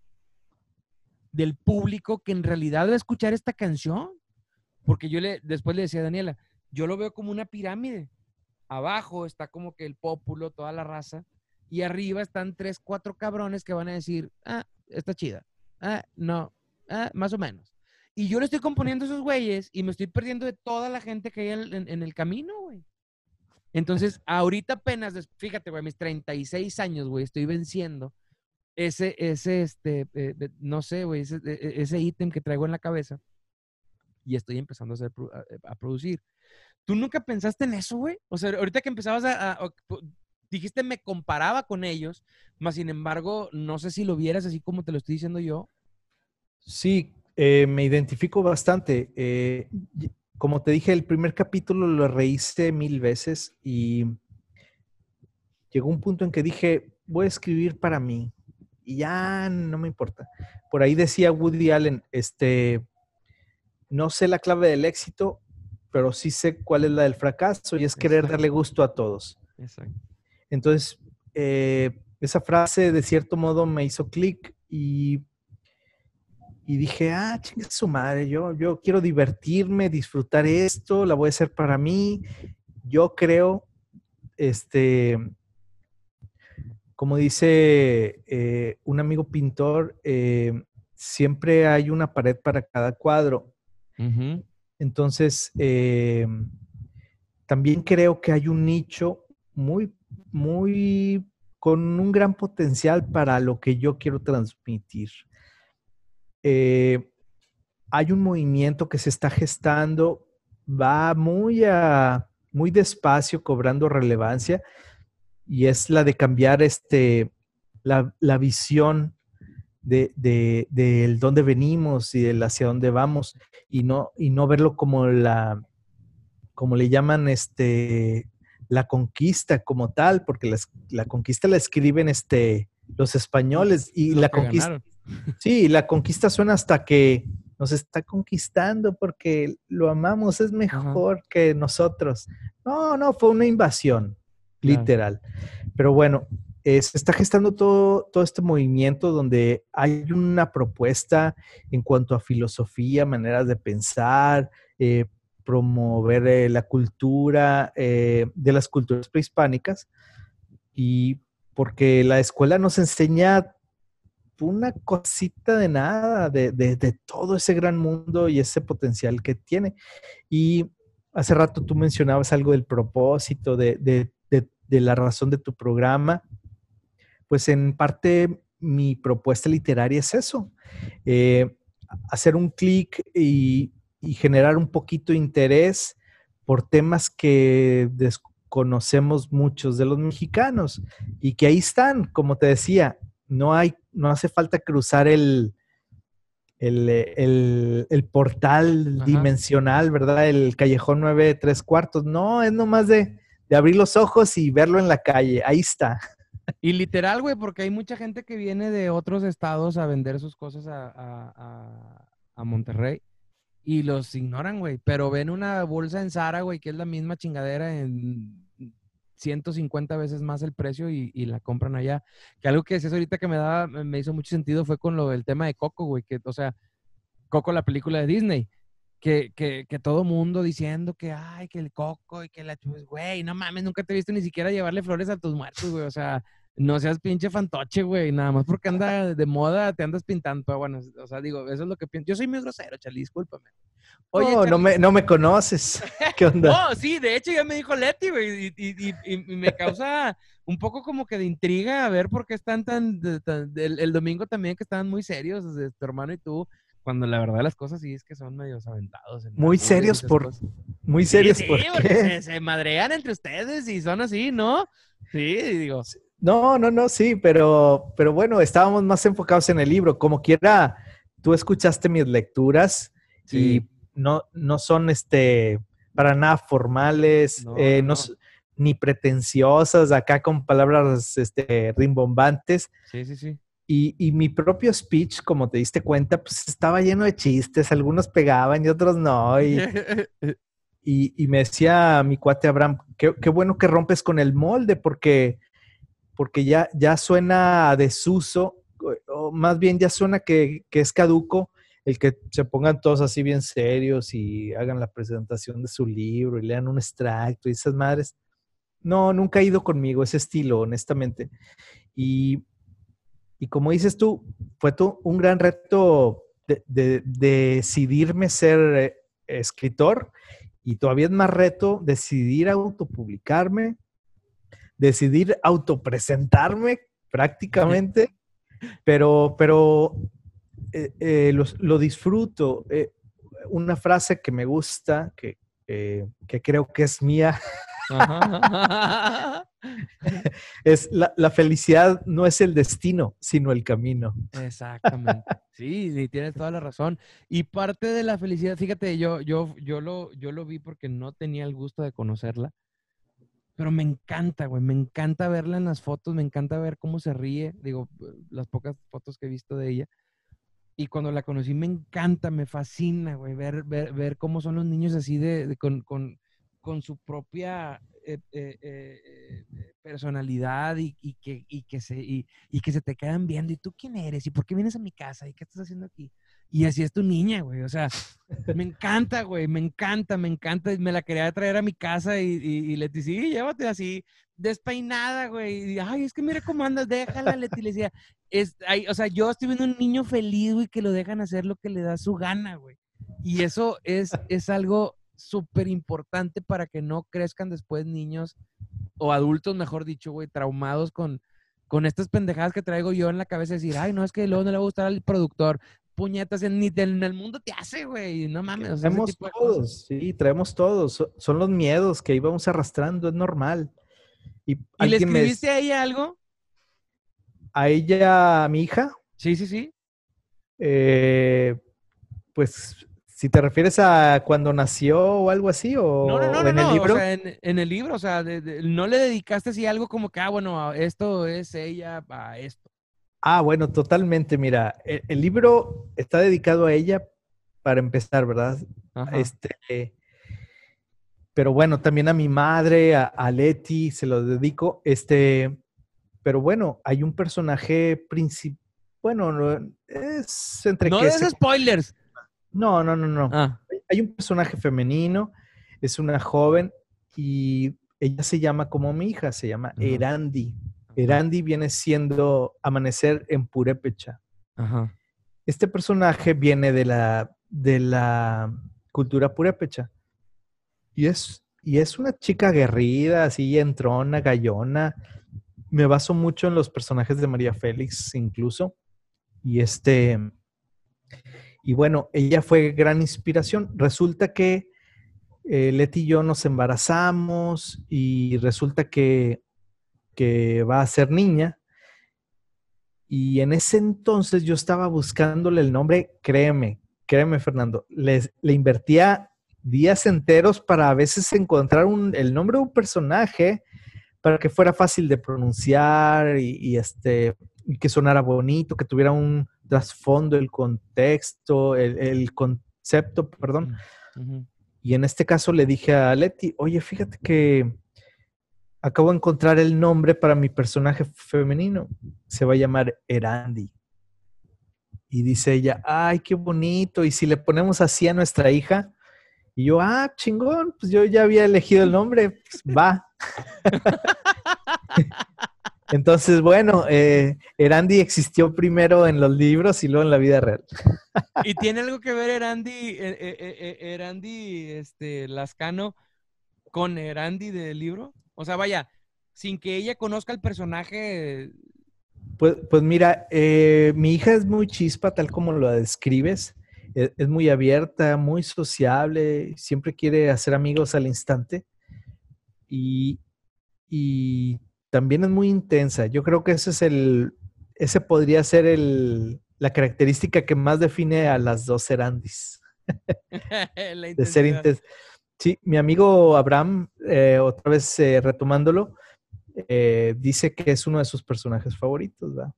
del público que en realidad va a escuchar esta canción. Porque yo le, después le decía a Daniela, yo lo veo como una pirámide. Abajo está como que el pópulo, toda la raza. Y arriba están tres, cuatro cabrones que van a decir, ah, está chida. Ah, no, ah, más o menos. Y yo le estoy componiendo esos güeyes y me estoy perdiendo de toda la gente que hay en, en el camino, güey. Entonces, ahorita apenas, fíjate, güey, mis 36 años, güey, estoy venciendo ese, ese, este, eh, no sé, güey, ese, e, e, ese ítem que traigo en la cabeza y estoy empezando a, hacer, a, producir. ¿Tú nunca pensaste en eso, güey? O sea, ahorita que empezabas a, dijiste me comparaba con ellos, más sin embargo, no sé si lo vieras así como te lo estoy diciendo yo. Sí, eh, me identifico bastante. Eh, como te dije, el primer capítulo lo reíste mil veces y llegó un punto en que dije, voy a escribir para mí y ya no me importa. Por ahí decía Woody Allen, este, no sé la clave del éxito, pero sí sé cuál es la del fracaso y es querer darle gusto a todos. Entonces, eh, esa frase de cierto modo me hizo clic y, y dije, ah, chingue su madre, yo, yo quiero divertirme, disfrutar esto, la voy a hacer para mí. Yo creo, este, como dice eh, un amigo pintor, eh, siempre hay una pared para cada cuadro. Entonces, eh, también creo que hay un nicho muy, muy, con un gran potencial para lo que yo quiero transmitir. Eh, hay un movimiento que se está gestando, va muy, a, muy despacio, cobrando relevancia, y es la de cambiar este, la, la visión de, dónde venimos y del hacia dónde vamos y no, y no verlo como la, como le llaman, este, la conquista como tal, porque la, conquista la escriben este, los españoles y la conquista, sí, la conquista suena hasta que nos está conquistando porque lo amamos, es mejor que nosotros. No, no, fue una invasión, literal. Pero bueno, eh, se está gestando todo, todo este movimiento donde hay una propuesta en cuanto a filosofía, maneras de pensar, eh, promover eh, la cultura de las culturas prehispánicas y porque la escuela nos enseña una cosita de nada de, todo ese gran mundo y ese potencial que tiene. Y hace rato tú mencionabas algo del propósito, de, la razón de tu programa pues en parte mi propuesta literaria es eso, eh, hacer un clic y, generar un poquito de interés por temas que desconocemos muchos de los mexicanos y que ahí están, como te decía, no hay, no hace falta cruzar el, el, portal dimensional, ¿verdad? El callejón 9 tres cuartos. No, es nomás de, de abrir los ojos y verlo en la calle. Ahí está. Y literal, güey, porque hay mucha gente que viene de otros estados a vender sus cosas a, Monterrey y los ignoran, güey. Pero ven una bolsa en Zara, güey, que es la misma chingadera en 150 veces más el precio y, la compran allá. Que algo que decías ahorita que me daba, me hizo mucho sentido fue con lo del tema de Coco, güey, que, o sea, Coco, la película de Disney. Que, que, que, todo mundo diciendo que, ay, que el coco y que la güey, no mames, nunca te he visto ni siquiera llevarle flores a tus muertos, güey. O sea, no seas pinche fantoche, güey. Nada más porque anda de moda, te andas pintando. Pero bueno, o sea, digo, eso es lo que pienso. Yo soy muy grosero, Charlie, discúlpame. Oye, no, no me, no me conoces. ¿Qué onda? no, sí, de hecho ya me dijo Leti, güey, y, y, me causa un poco como que de intriga a ver por qué están tan, el, domingo también que estaban muy serios, tu hermano y tú, cuando la verdad las cosas sí es que son medios aventados. Muy serios por, muy serios sí, sí, Se, se, madrean entre ustedes y son así, ¿no? Sí, digo. No, no, no, sí, pero, pero bueno, estábamos más enfocados en el libro. Como quiera, tú escuchaste mis lecturas y no, no son este para nada formales, eh, ni pretenciosas, acá con palabras este, rimbombantes. Sí, sí, sí. Y, mi propio speech, como te diste cuenta, pues estaba lleno de chistes, algunos pegaban y otros no. Y, y, me decía mi cuate Abraham, qué, qué, bueno que rompes con el molde porque, porque ya, ya suena a desuso, o más bien ya suena que, que es caduco el que se pongan todos así bien serios y hagan la presentación de su libro y lean un extracto y esas madres. No, nunca ha ido conmigo ese estilo, honestamente. Y, y como dices tú, fue un gran reto de, decidirme ser eh, escritor y todavía es más reto decidir autopublicarme, decidir autopresentarme prácticamente, pero, pero eh, eh, lo, disfruto. Eh, una frase que me gusta, que, que creo que es mía, es la, la, felicidad no es el destino, sino el camino. Exactamente. Sí, tienes toda la razón. Y parte de la felicidad, fíjate, yo, yo, yo, lo, yo lo vi porque no tenía el gusto de conocerla. Pero me encanta, güey, me encanta verla en las fotos, me encanta ver cómo se ríe, digo, las pocas fotos que he visto de ella y cuando la conocí me encanta, me fascina, güey, ver, ver, ver cómo son los niños así de, con, con, con, su propia eh, eh, eh, personalidad y, que, y, que se, y, y, que se te quedan viendo. ¿Y tú quién eres? ¿Y por qué vienes a mi casa? ¿Y qué estás haciendo aquí? Y así es tu niña, güey. O sea, me encanta, güey. Me encanta, me encanta. Me la quería traer a mi casa y, y, Leti, sí, llévate así, despeinada, güey. Y, ay, es que mira cómo andas, déjala, Leti. Le decía, es, o sea, yo estoy viendo un niño feliz, güey, que lo dejan hacer lo que le da su gana, güey. Y eso es, es algo súper importante para que no crezcan después niños o adultos, mejor dicho, güey, traumados con, con estas pendejadas que traigo yo en la cabeza. Decir, ay, no, es que luego no le va a gustar al productor. Puñetas, en, ni en el mundo te hace, güey. No mames. traemos todos, sí, traemos todos. Son los miedos que íbamos arrastrando, es normal. ¿Y, le escribiste a ella algo? ¿A ella, a mi hija? Sí, sí, sí. Eh, pues, si te refieres a cuando nació o algo así, o, no, no, no, en el libro. O sea, en, el libro, o sea, no le dedicaste así algo como que, ah, bueno, esto es ella a esto. Ah, bueno, totalmente. Mira, e, el, libro está dedicado a ella para empezar, ¿verdad? Este, pero bueno, también a mi madre, a, Leti, se lo dedico. Este, pero bueno, hay un personaje principal. Bueno, es entre No es spoilers. No, no, no, no. Ah. Hay un personaje femenino, es una joven y ella se llama como mi hija, se llama Erandi. Erandi viene siendo amanecer en Purépecha. Este personaje viene de la, de la cultura purépecha. Y es, y es una chica aguerrida, así entrona, gallona. Me baso mucho en los personajes de María Félix, incluso. Y este. Y bueno, ella fue gran inspiración. Resulta que eh, Leti y yo nos embarazamos y resulta que, que va a ser niña. Y en ese entonces yo estaba buscándole el nombre, créeme, créeme Fernando, le invertía días enteros para a veces encontrar el nombre de un personaje para que fuera fácil de pronunciar y, este, que sonara bonito, que tuviera un trasfondo, el contexto, el, concepto, perdón. Mm, y en este caso le dije a Leti, oye, fíjate que acabo de encontrar el nombre para mi personaje femenino. Se va a llamar Erandi. Y dice ella, ay, qué bonito. Y si le ponemos así a nuestra hija, y yo, ah, chingón, pues yo ya había elegido el nombre, pues va. Entonces, bueno, eh, Erandi existió primero en los libros y luego en la vida real. ¿Y tiene algo que ver Erandi, eh, eh, Erandi este, Lascano con Erandi del libro? O sea, vaya, sin que ella conozca el personaje. Pues, pues mira, mi hija es muy chispa, tal como lo describes. E, es, muy abierta, muy sociable, siempre quiere hacer amigos al instante. Y, también es muy intensa. Yo creo que ese es el, ese podría ser el, la característica que más define a las dos Serandis. de ser intensa. Sí, mi amigo Abraham, eh, otra vez eh, retomándolo, eh, dice que es uno de sus personajes favoritos, ¿verdad?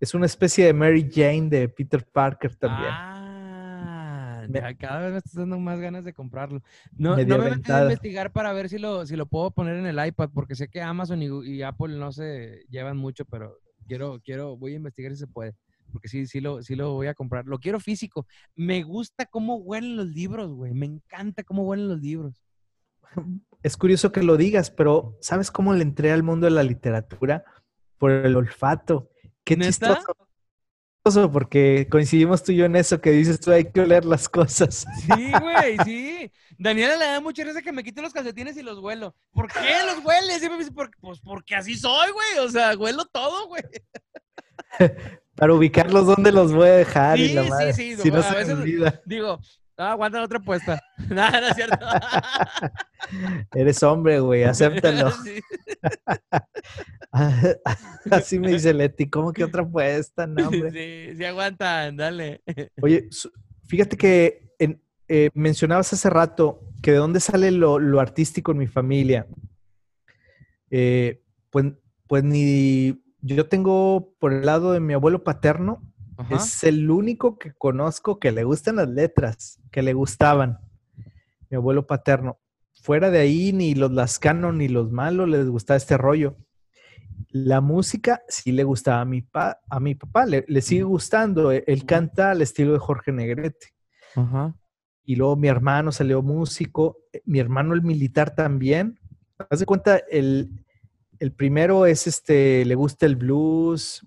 Es una especie de Mary Jane de Peter Parker también. Ah, cada vez me estás dando más ganas de comprarlo. No, no me metí a investigar para ver si lo, si lo puedo poner en el iPad, porque sé que Amazon y, y Apple no se llevan mucho, pero quiero, quiero, voy a investigar si se puede porque sí, sí lo, sí lo voy a comprar. Lo quiero físico. Me gusta cómo huelen los libros, güey. Me encanta cómo huelen los libros. Es curioso que lo digas, pero ¿sabes cómo le entré al mundo de la literatura? Por el olfato. Qué ¿Neta? chistoso. Porque coincidimos tú y yo en eso que dices tú hay que oler las cosas. Sí, güey, sí. Daniela le da mucha risa que me quite los calcetines y los huelo. ¿Por qué los hueles? Siempre me dice, pues porque así soy, güey. O sea, huelo todo, güey. Para ubicarlos, ¿dónde los voy a dejar? Sí, sí, sí. Si no a veces digo, ah, aguanta otra apuesta. Nada, no es cierto. Eres hombre, güey, acéptalo. Así me dice Leti, ¿cómo que otra apuesta? No, hombre. Sí, sí aguantan, dale. Oye, fíjate que eh, mencionabas hace rato que de dónde sale lo, artístico en mi familia. Eh, pues, pues ni yo tengo por el lado de mi abuelo paterno, es el único que conozco que le gustan las letras, que le gustaban. Mi abuelo paterno. Fuera de ahí, ni los lascanos ni los malos les gustaba este rollo. La música sí le gustaba a mi, a mi papá, le, sigue gustando. E, él canta al estilo de Jorge Negrete. Y luego mi hermano salió músico, eh, mi hermano el militar también. Haz de cuenta, el, el primero es este, le gusta el blues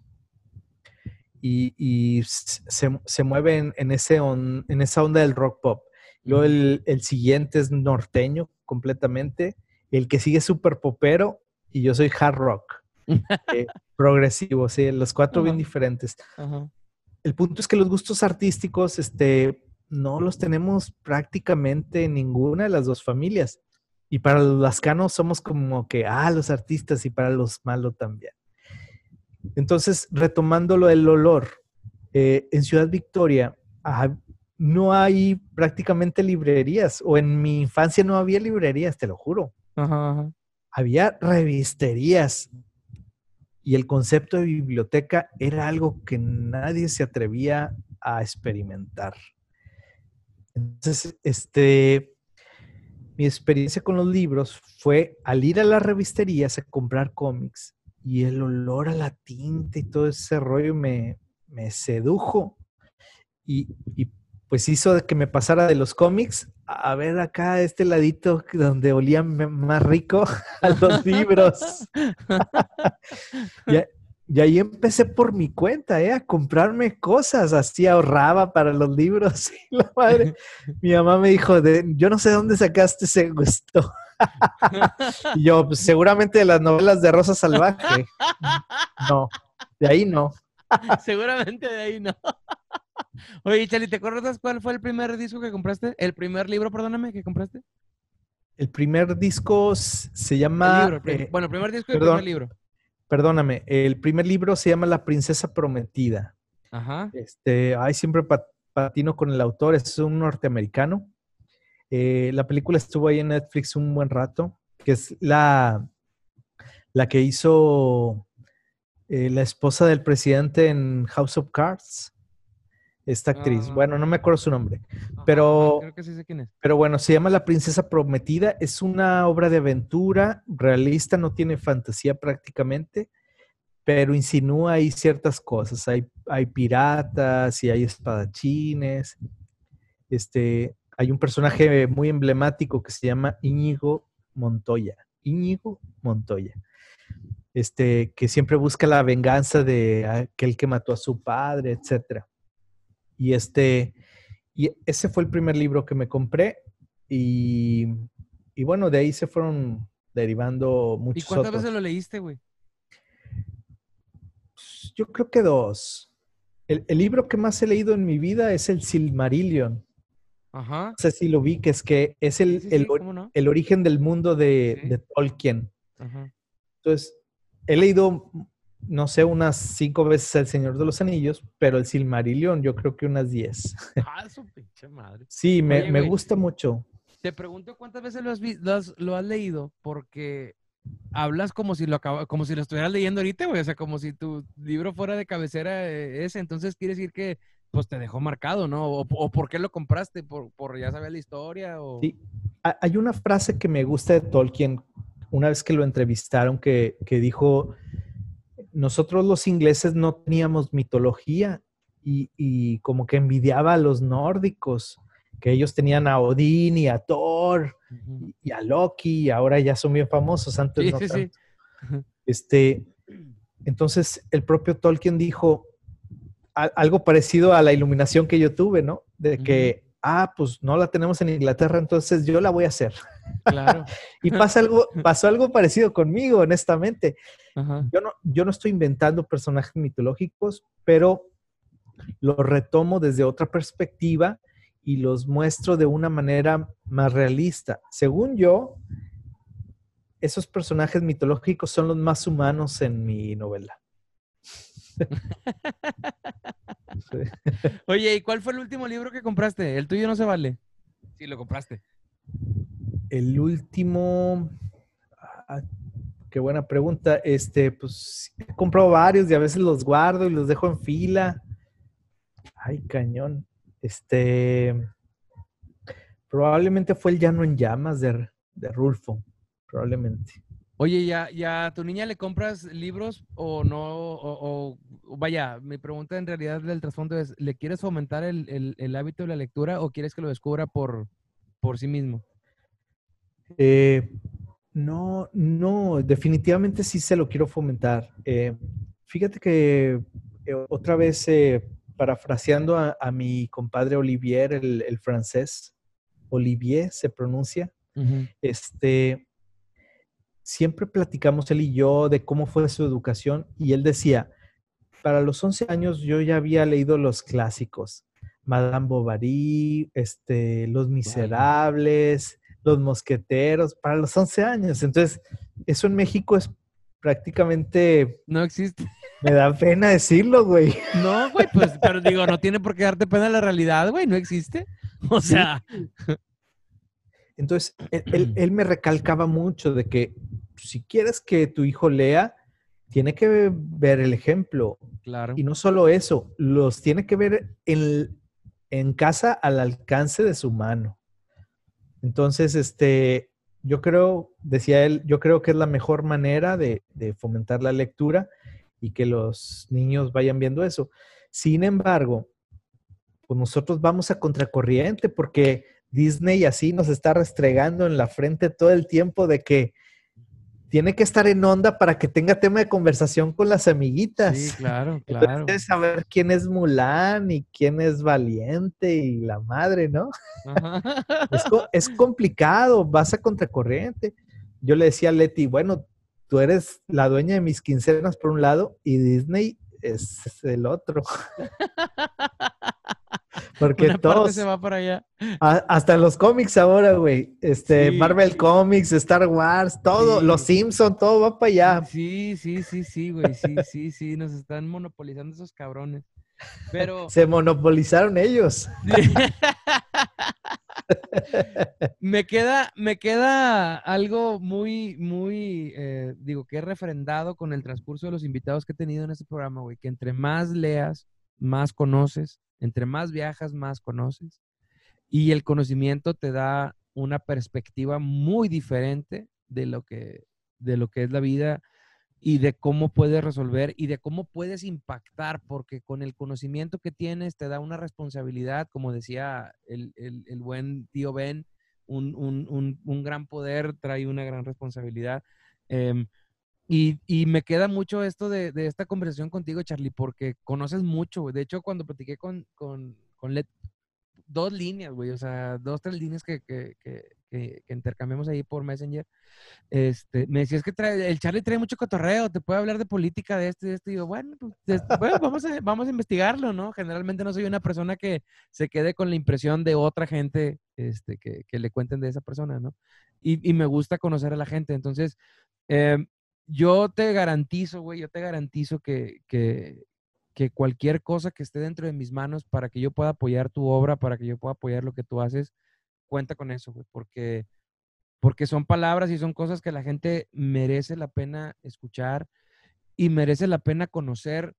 y, se, mueve en, ese en esa onda del rock pop. Luego el, siguiente es norteño completamente. El que sigue es súper popero y yo soy hard rock. Eh, progresivo, sí, los cuatro bien diferentes. El punto es que los gustos artísticos, este, no los tenemos prácticamente en ninguna de las dos familias. Y para los lascanos somos como que, ah, los artistas y para los malos también. Entonces, retomándolo el olor, eh, en Ciudad Victoria no hay prácticamente librerías, o en mi infancia no había librerías, te lo juro. Había revisterías y el concepto de biblioteca era algo que nadie se atrevía a experimentar. Entonces, este, mi experiencia con los libros fue al ir a las revisterías a comprar cómics y el olor a la tinta y todo ese rollo me, sedujo y, pues hizo que me pasara de los cómics a ver acá este ladito donde olía más rico a los libros. Y ahí empecé por mi cuenta, ¿eh? A comprarme cosas, así ahorraba para los libros. Y la madre, mi mamá me dijo, de, yo no sé dónde sacaste ese gusto. y yo, pues, seguramente de las novelas de Rosa Salvaje. No, de ahí no. seguramente de ahí no. Oye, Chali, ¿te acuerdas cuál fue el primer disco que compraste? El primer libro, perdóname, que compraste. El primer disco se llama... Eh, bueno, el primer disco y el primer libro perdóname, el primer libro se llama La princesa prometida. Ajá. Este, ay, siempre patino con el autor, es un norteamericano. Eh, la película estuvo ahí en Netflix un buen rato, que es la, la que hizo eh, la esposa del presidente en House of Cards esta actriz. Ah. Bueno, no me acuerdo su nombre, pero creo que sí sé quién es. Pero bueno, se llama La princesa prometida, es una obra de aventura realista, no tiene fantasía prácticamente, pero insinúa ahí ciertas cosas. Hay, hay piratas y hay espadachines. Este, hay un personaje muy emblemático que se llama Íñigo Montoya. Íñigo Montoya. Este, que siempre busca la venganza de aquel que mató a su padre, etcétera. Y este, y ese fue el primer libro que me compré y, bueno, de ahí se fueron derivando muchos ¿Y cuántas veces lo leíste, güey? Pues, yo creo que dos. El, libro que más he leído en mi vida es el Silmarillion. Ajá. No sé si lo vi, que es que es el, el, origen del mundo de, de Tolkien. Ajá. Entonces, he leído, no sé, unas cinco veces El Señor de los Anillos, pero el Silmarillion yo creo que unas diez. Ah, su pinche madre. Sí, me, Oye, me gusta mucho. Te pregunto cuántas veces lo has, lo has, lo has leído, porque hablas como si lo acaba, como si lo estuvieras leyendo ahorita, güey. O sea, como si tu libro fuera de cabecera eh, ese. Entonces quiere decir que pues te dejó marcado, ¿no? O, o por qué lo compraste, por, por ya sabías la historia o. Sí. Ha- Hay una frase que me gusta de Tolkien, una vez que lo entrevistaron, que, que dijo, nosotros los ingleses no teníamos mitología y, y como que envidiaba a los nórdicos, que ellos tenían a Odín y a Thor y a Loki, y ahora ya son bien famosos, antes Sí, no sí, sí. tanto. Este, entonces el propio Tolkien dijo a- algo parecido a la iluminación que yo tuve, ¿no? De que, ah, pues no la tenemos en Inglaterra, entonces yo la voy a hacer. Claro. Y pasa algo, pasó algo parecido conmigo, honestamente. Ajá. Yo no, yo no estoy inventando personajes mitológicos, pero los retomo desde otra perspectiva y los muestro de una manera más realista. Según yo, esos personajes mitológicos son los más humanos en mi novela. Oye, ¿y cuál fue el último libro que compraste? El tuyo no se vale. Sí, lo compraste. El último, ah, qué buena pregunta. Este, pues he comprado varios y a veces los guardo y los dejo en fila. Ay, cañón. Este, probablemente fue el Llano en Llamas de, de Rulfo, probablemente. Oye, ¿ya, ¿ya a tu niña le compras libros o no? O, vaya, mi pregunta en realidad del trasfondo es, ¿le quieres fomentar el, el- el hábito de la lectura o quieres que lo descubra por, por sí mismo? Eh, no, no, definitivamente sí se lo quiero fomentar. Eh, fíjate que eh, otra vez, parafraseando a, a mi compadre Olivier, el, el francés, Olivier se pronuncia, este, siempre platicamos él y yo de cómo fue su educación y él decía, para los 11 años yo ya había leído los clásicos, Madame Bovary, este, Los Miserables, Los Mosqueteros, para los 11 años. Entonces, eso en México es prácticamente, No existe. me da pena decirlo, güey. No, güey, pues, pero digo, no tiene por qué darte pena la realidad, güey, no existe. O Sí. Entonces, él, él- él me recalcaba mucho de que si quieres que tu hijo lea, tiene que ver el ejemplo. claro. Y no solo eso, los tiene que ver en, en casa al alcance de su mano. Entonces, este, yo creo, decía él, yo creo que es la mejor manera de, de fomentar la lectura y que los niños vayan viendo eso. Sin embargo, pues nosotros vamos a contracorriente porque Disney así nos está restregando en la frente todo el tiempo de que tiene que estar en onda para que tenga tema de conversación con las amiguitas. Sí, claro, claro. Entonces, saber quién es Mulan y quién es Valiente y la madre, ¿no? Es, es complicado, vas a contracorriente. Yo le decía a Leti, bueno, tú eres la dueña de mis quincenas por un lado y Disney es el otro. Porque Una parte todos, se va para allá. a- hasta los cómics ahora, güey, este, Sí. Marvel Comics, Star Wars, todo, Sí. los Simpson, todo va para allá. Sí, sí, sí, sí, güey. Sí, sí, sí. Nos están monopolizando esos cabrones. Pero Se monopolizaron ellos. me queda, me queda algo muy, muy, eh, digo, que he refrendado con el transcurso de los invitados que he tenido en este programa, güey. Que entre más leas, más conoces. Entre más viajas, más conoces. Y el conocimiento te da una perspectiva muy diferente de lo que, de lo que es la vida y de cómo puedes resolver y de cómo puedes impactar, porque con el conocimiento que tienes te da una responsabilidad, como decía el, el- buen tío Ben, un, un- un- un gran poder trae una gran responsabilidad. Em, y, y me queda mucho esto de, de esta conversación contigo, Charlie, porque conoces mucho. De hecho, cuando platiqué con, con, con Let, dos líneas, güey, o sea, dos, tres líneas que, que, que, que- intercambiamos ahí por Messenger. Este, me decías que trae, el Charlie trae mucho cotorreo, te puede hablar de política, de esto y de esto. Y yo, bueno, pues, bueno, vamos, a, vamos a investigarlo, ¿no? Generalmente no soy una persona que se quede con la impresión de otra gente este, que, que le cuenten de esa persona, ¿no? Y, y me gusta conocer a la gente. Entonces, em, yo te garantizo, güey, yo te garantizo que, que, que cualquier cosa que esté dentro de mis manos para que yo pueda apoyar tu obra, para que yo pueda apoyar lo que tú haces, cuenta con eso, güey, porque, porque son palabras y son cosas que la gente merece la pena escuchar y merece la pena conocer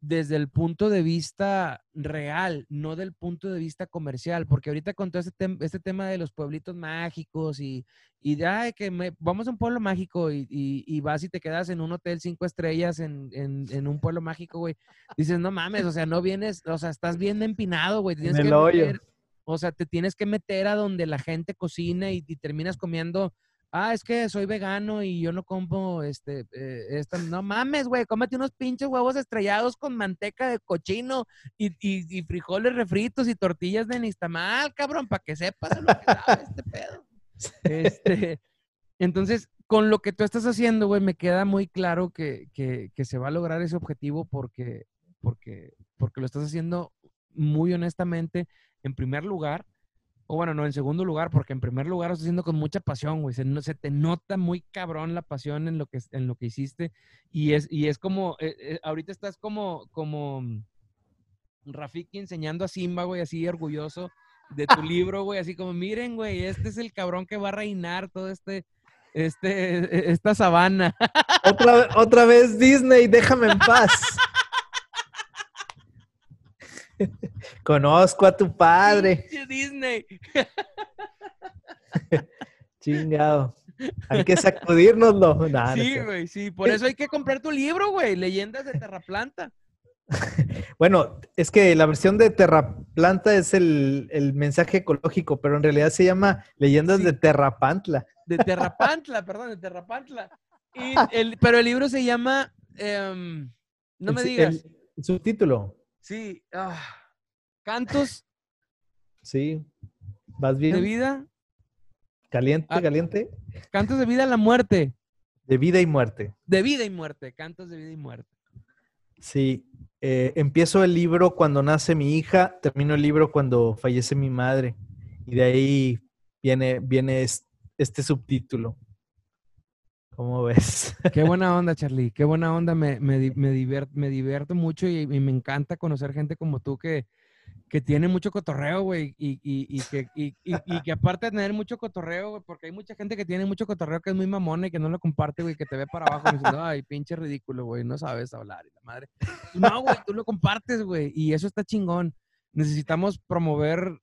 desde el punto de vista real, no del punto de vista comercial, porque ahorita con todo este, este tema de los pueblitos mágicos y, y de que me, vamos a un pueblo mágico y, y, vas y te quedas en un hotel cinco estrellas en, en, en un pueblo mágico, güey, dices, no mames, o sea, no vienes, o sea, estás bien empinado, güey, tienes que meter, o sea, te tienes que meter a donde la gente cocina y terminas comiendo ah, es que soy vegano y yo no como este, eh, esta, no mames, güey, cómete unos pinches huevos estrellados con manteca de cochino y, y, frijoles refritos y tortillas de nistamal, cabrón, para que sepas lo que sabe este pedo. Este, entonces, con lo que tú estás haciendo, güey, me queda muy claro que, que, que, se va a lograr ese objetivo porque, porque, porque lo estás haciendo muy honestamente, en primer lugar, o bueno, no, en segundo lugar, porque en primer lugar lo estás haciendo con mucha pasión, güey. Se, se, te nota muy cabrón la pasión en lo que, en lo que hiciste. Y es, y es como, eh, eh, ahorita estás como, como Rafiki enseñando a Simba, güey, así orgulloso de tu libro, güey, así como, miren, güey, este es el cabrón que va a reinar todo este, este, esta sabana. Otra, otra vez Disney, déjame en paz. Conozco a tu padre. Disney. Chingado. Hay que sacudirnoslo. sí, güey, sí. Por eso hay que comprar tu libro, güey. Leyendas de Terraplanta. bueno, es que la versión de Terraplanta es el, mensaje ecológico, pero en realidad se llama Leyendas de Terrapantla. De Terrapantla, perdón, de Terrapantla. pero el libro se llama. Em, no me digas. El, subtítulo. Sí. Ah, Cantos. Sí. ¿Vas bien? ¿De vida? ¿Caliente, ah, caliente? Cantos de vida a la muerte. De vida y muerte. De vida y muerte. Cantos de vida y muerte. Sí. Eh, empiezo el libro cuando nace mi hija, termino el libro cuando fallece mi madre. Y de ahí viene, viene este subtítulo. ¿Cómo ves? Qué buena onda, Charlie. Qué buena onda. Me, me, me, divierto mucho y, me encanta conocer gente como tú que, que tiene mucho cotorreo, güey, y, y, y, que, y, que aparte de tener mucho cotorreo, güey, porque hay mucha gente que tiene mucho cotorreo que es muy mamona y que no lo comparte, güey, que te ve para abajo diciendo, ay, pinche ridículo, güey, no sabes hablar, y la madre. No, güey, tú lo compartes, güey, y eso está chingón. Necesitamos promover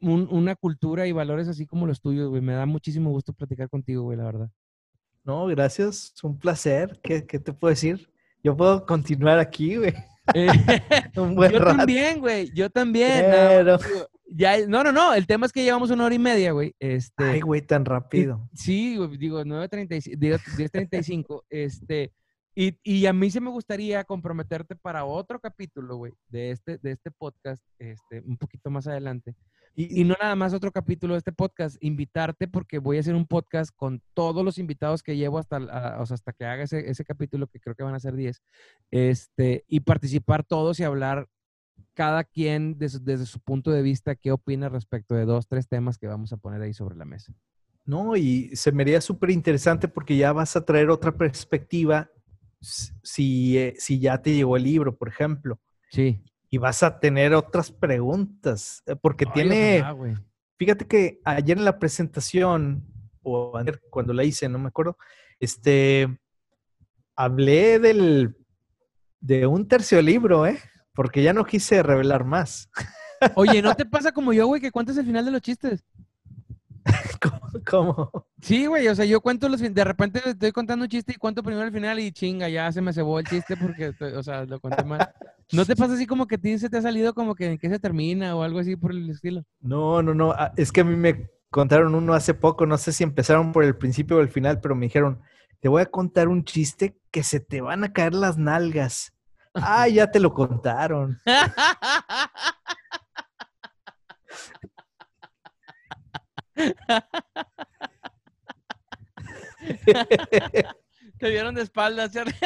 una cultura y valores así como los tuyos, güey. Me da muchísimo gusto platicar contigo, güey, la verdad. No, gracias, es un placer. ¿Qué, qué te puedo decir? Yo puedo continuar aquí, güey. Eh, yo también, güey. Yo también. No, ya, no, no, no. El tema es que llevamos una hora y media, güey. Este, Ay, güey, tan rápido. Sí, digo, 9.35, 10.35. este, y, y, a mí sí me gustaría comprometerte para otro capítulo, güey, de este, de este podcast, este, un poquito más adelante. Y, no nada más otro capítulo de este podcast, invitarte porque voy a hacer un podcast con todos los invitados que llevo hasta, o sea, hasta que haga ese, ese, capítulo, que creo que van a ser 10, este, y participar todos y hablar cada quien desde, desde su punto de vista qué opina respecto de dos, tres temas que vamos a poner ahí sobre la mesa. No, y se me haría súper interesante porque ya vas a traer otra perspectiva si, eh, si ya te llegó el libro, por ejemplo. Sí y vas a tener otras preguntas, eh, porque tiene, fíjate que ayer en la presentación, o ayer cuando la hice, no me acuerdo, este, hablé del, de un tercio libro, ¿eh? Porque ya no quise revelar más. Oye, ¿no te pasa como yo, güey, que cuentas el final de los chistes? ¿Cómo? Sí, güey, o sea, yo cuento los de repente estoy contando un chiste y cuento primero el final y chinga, ya se me cebó el chiste porque, o sea, lo conté mal. ¿No te pasa así como que a ti se te ha salido como que en qué se termina o algo así por el estilo? No, no, no, ah, es que a mí me contaron uno hace poco, no sé si empezaron por el principio o el final, pero me dijeron, te voy a contar un chiste que se te van a caer las nalgas. Ah, ya te lo contaron. Te vieron de espaldas, ¿cierto?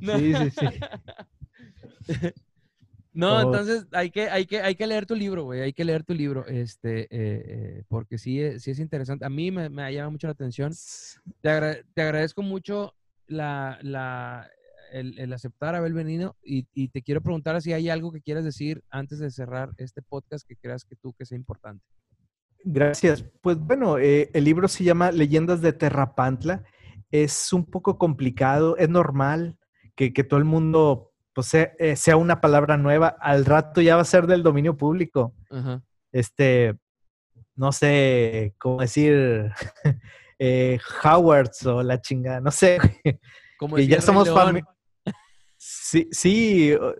Sí, sí, sí. No, Oh. entonces hay que, hay que, hay que leer tu libro, güey. Hay que leer tu libro, este, eh, eh, porque sí, es- sí es interesante. A mí me, me llama mucho la atención. Te, agra- te agradezco mucho la, la, el, el aceptar haber venido y, y te quiero preguntar si hay algo que quieras decir antes de cerrar este podcast que creas que tú que sea importante. Gracias. Pues bueno, eh, el libro se llama Leyendas de Terrapantla. Es un poco complicado, es normal que, que todo el mundo pues, sea, eh, sea una palabra nueva. Al rato ya va a ser del dominio público. Este, no sé cómo decir, eh, Howards o la chingada, no sé. Como que ya somos León. Sí, sí, o,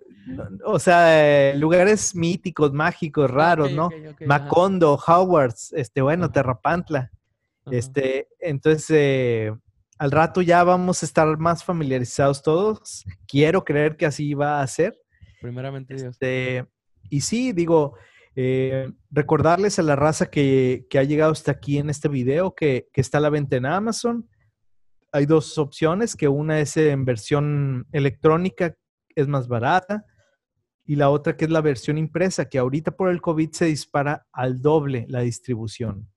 o sea, eh, lugares míticos, mágicos, raros, ¿no? ajá, Macondo, Howards, este, bueno, Ajá. Terrapantla. ajá. Este, entonces, eh, al rato ya vamos a estar más familiarizados todos. Quiero creer que así va a ser. Primeramente Dios. Este, y sí, digo, eh, recordarles a la raza que, que ha llegado hasta aquí en este video que, que está a la venta en Amazon. Hay dos opciones, que una es en versión electrónica, es más barata, y la otra que es la versión impresa, que ahorita por el COVID se dispara al doble la distribución.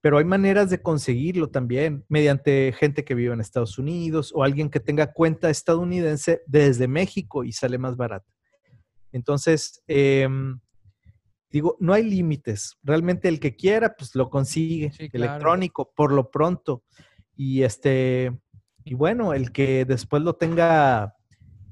Pero hay maneras de conseguirlo también, mediante gente que vive en Estados Unidos o alguien que tenga cuenta estadounidense desde México y sale más barato. Entonces, em, digo, no hay límites. Realmente el que quiera, pues lo consigue. Sí, claro. Electrónico, por lo pronto. Y este, y bueno, el que después lo tenga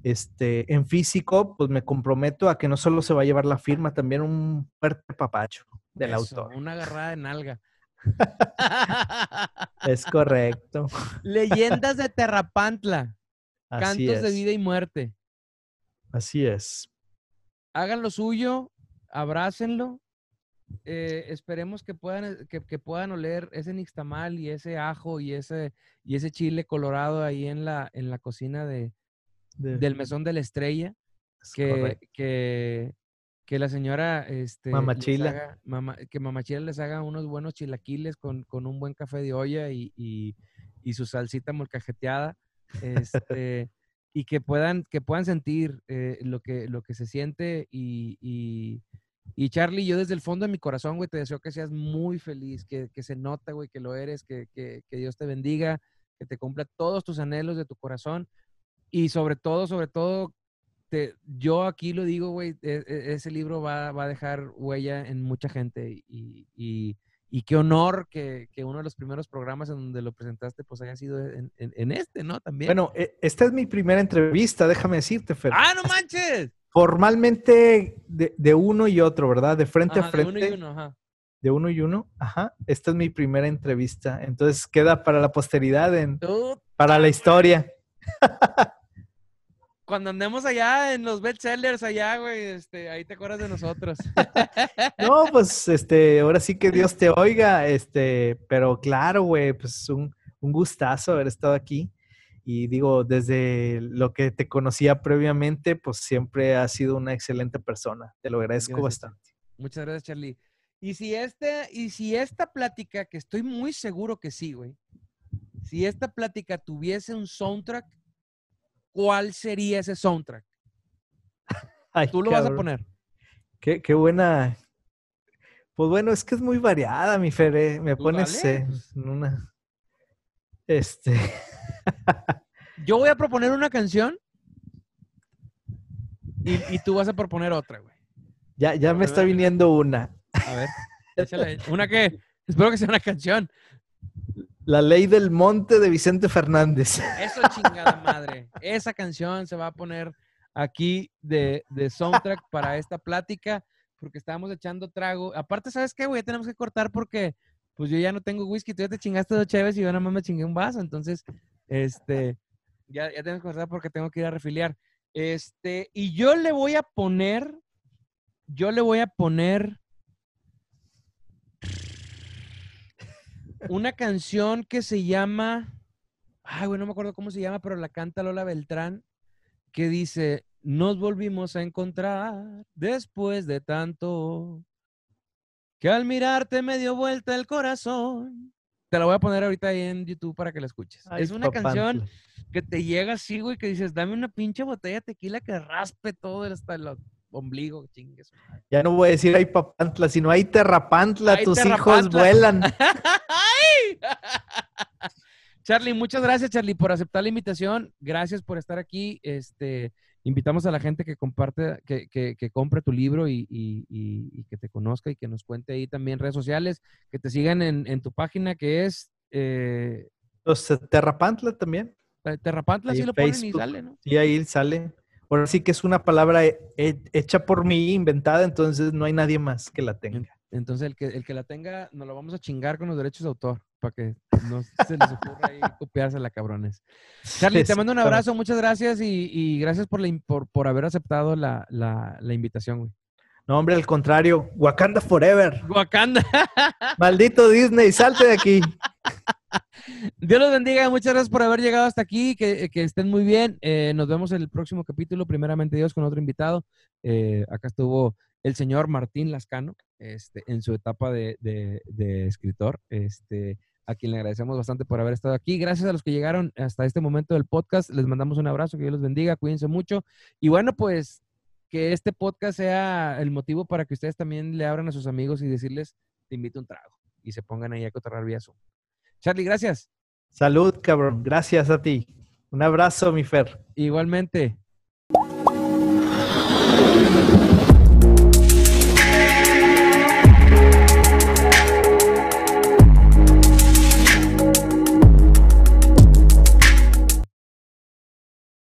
este, en físico, pues me comprometo a que no solo se va a llevar la firma, también un fuerte papacho del Eso, autor. Una agarrada de nalga. Es correcto. Leyendas de Terrapantla. Así Cantos de vida y muerte. Así es. Hagan lo suyo, abrácenlo. eh, esperemos que puedan, que, que puedan oler ese nixtamal y ese ajo y ese, y ese chile colorado ahí en la, en la cocina de, De- del mesón de la estrella. es Que, que, que la señora este, Mamachila. haga- mama- que Mamachila les haga unos buenos chilaquiles con, con un buen café de olla y, y- y su salsita molcajeteada. Este, y que puedan, que puedan sentir eh, lo, que, lo que se siente. Y, y, y Charlie, yo desde el fondo de mi corazón, güey, te deseo que seas muy feliz, que, que se nota, güey, que lo eres, que, que, que Dios te bendiga, que te cumpla todos tus anhelos de tu corazón. Y sobre todo, sobre todo, te- yo aquí lo digo, güey, e- e- ese libro va, va a dejar huella en mucha gente y, y- y qué honor que, que uno de los primeros programas en donde lo presentaste pues haya sido en, en- en este, ¿no? También. Bueno, e- esta es mi primera entrevista, déjame decirte, Fer. ¡Ah, no manches! Formalmente de, de uno y otro, ¿verdad? De frente a Ajá, de frente. uno y uno, ajá. de uno y uno. Ajá. Esta es mi primera entrevista. Entonces queda para la posteridad, en- para la historia. cuando andemos allá en los bestsellers allá, güey, este, ahí te acuerdas de nosotros. No, pues este, ahora sí que Dios te oiga, este, pero claro, güey, pues un, un gustazo haber estado aquí. Y digo, desde lo que te conocía previamente, pues siempre has sido una excelente persona. Te lo agradezco Gracias, bastante. Muchas gracias, Charlie. Y si este, y si esta plática, que estoy muy seguro que sí, güey, si esta plática tuviese un soundtrack, ¿cuál sería ese soundtrack? Ay, Tú lo vas a poner. Qué, qué buena. Pues bueno, es que es muy variada, mi Fer. eh. Me Tú pones eh, pues. en una. Este. Yo voy a proponer una canción y, y tú vas a proponer otra, güey. Ya, ya me está viniendo una. A ver, échale. Una que, espero que sea una canción. La ley del monte de Vicente Fernández. Eso chingada madre. Esa canción se va a poner aquí de, de soundtrack para esta plática porque estábamos echando trago. Aparte, ¿sabes qué, güey? Tenemos que cortar porque pues yo ya no tengo whisky. Tú ya te chingaste dos cheves y yo nada más me chingué un vaso. Entonces, este, ya, ya tenemos que cortar porque tengo que ir a refiliar. Este, y yo le voy a poner, yo le voy a poner una canción que se llama, ay, güey, no me acuerdo cómo se llama, pero la canta Lola Beltrán, que dice, nos volvimos a encontrar después de tanto, que al mirarte me dio vuelta el corazón, Te la voy a poner ahorita ahí en YouTube para que la escuches. Ay, es una canción Papantla. que te llega así, güey, que dices, dame una pinche botella de tequila que raspe todo el- hasta el ombligo, chingues. Ya no voy a decir ay papantla, sino ay terrapantla, tus hijos vuelan. Charlie, muchas gracias, Charlie, por aceptar la invitación. Gracias por estar aquí. Este, invitamos a la gente que comparte, que, que- que compre tu libro y, y- y- y que te conozca y que nos cuente ahí también redes sociales, que te sigan en, en tu página que es eh, Entonces, terrapantla también. Terrapantla, Ahí sí lo ponen y Facebook. sale, ¿no? Sí, ahí sale. Ahora sí que es una palabra he- he- hecha por mí, inventada, entonces no hay nadie más que la tenga. Entonces, el que, el que la tenga, nos lo vamos a chingar con los derechos de autor para que no se les ocurra ahí copiársela, cabrones. Charlie, te mando un abrazo, muchas gracias y, y gracias por, la in- por, por haber aceptado la, la, la invitación, güey. No, hombre, al contrario. Wakanda Forever. Wakanda. Maldito Disney, salte de aquí. Dios los bendiga, muchas gracias por haber llegado hasta aquí, que, estén muy bien. Eh, nos vemos en el próximo capítulo, primeramente Dios, con otro invitado. Eh, acá estuvo el señor Martín Lascano, este, en su etapa de, escritor, este, a quien le agradecemos bastante por haber estado aquí. Gracias a los que llegaron hasta este momento del podcast, les mandamos un abrazo, que Dios los bendiga, cuídense mucho. Y bueno, pues que este podcast sea el motivo para que ustedes también le abran a sus amigos y decirles, te invito un trago, y se pongan ahí a cotorrar vía Zoom. Charlie, gracias. Salud, cabrón. Gracias a ti. Un abrazo, mi Fer. Igualmente.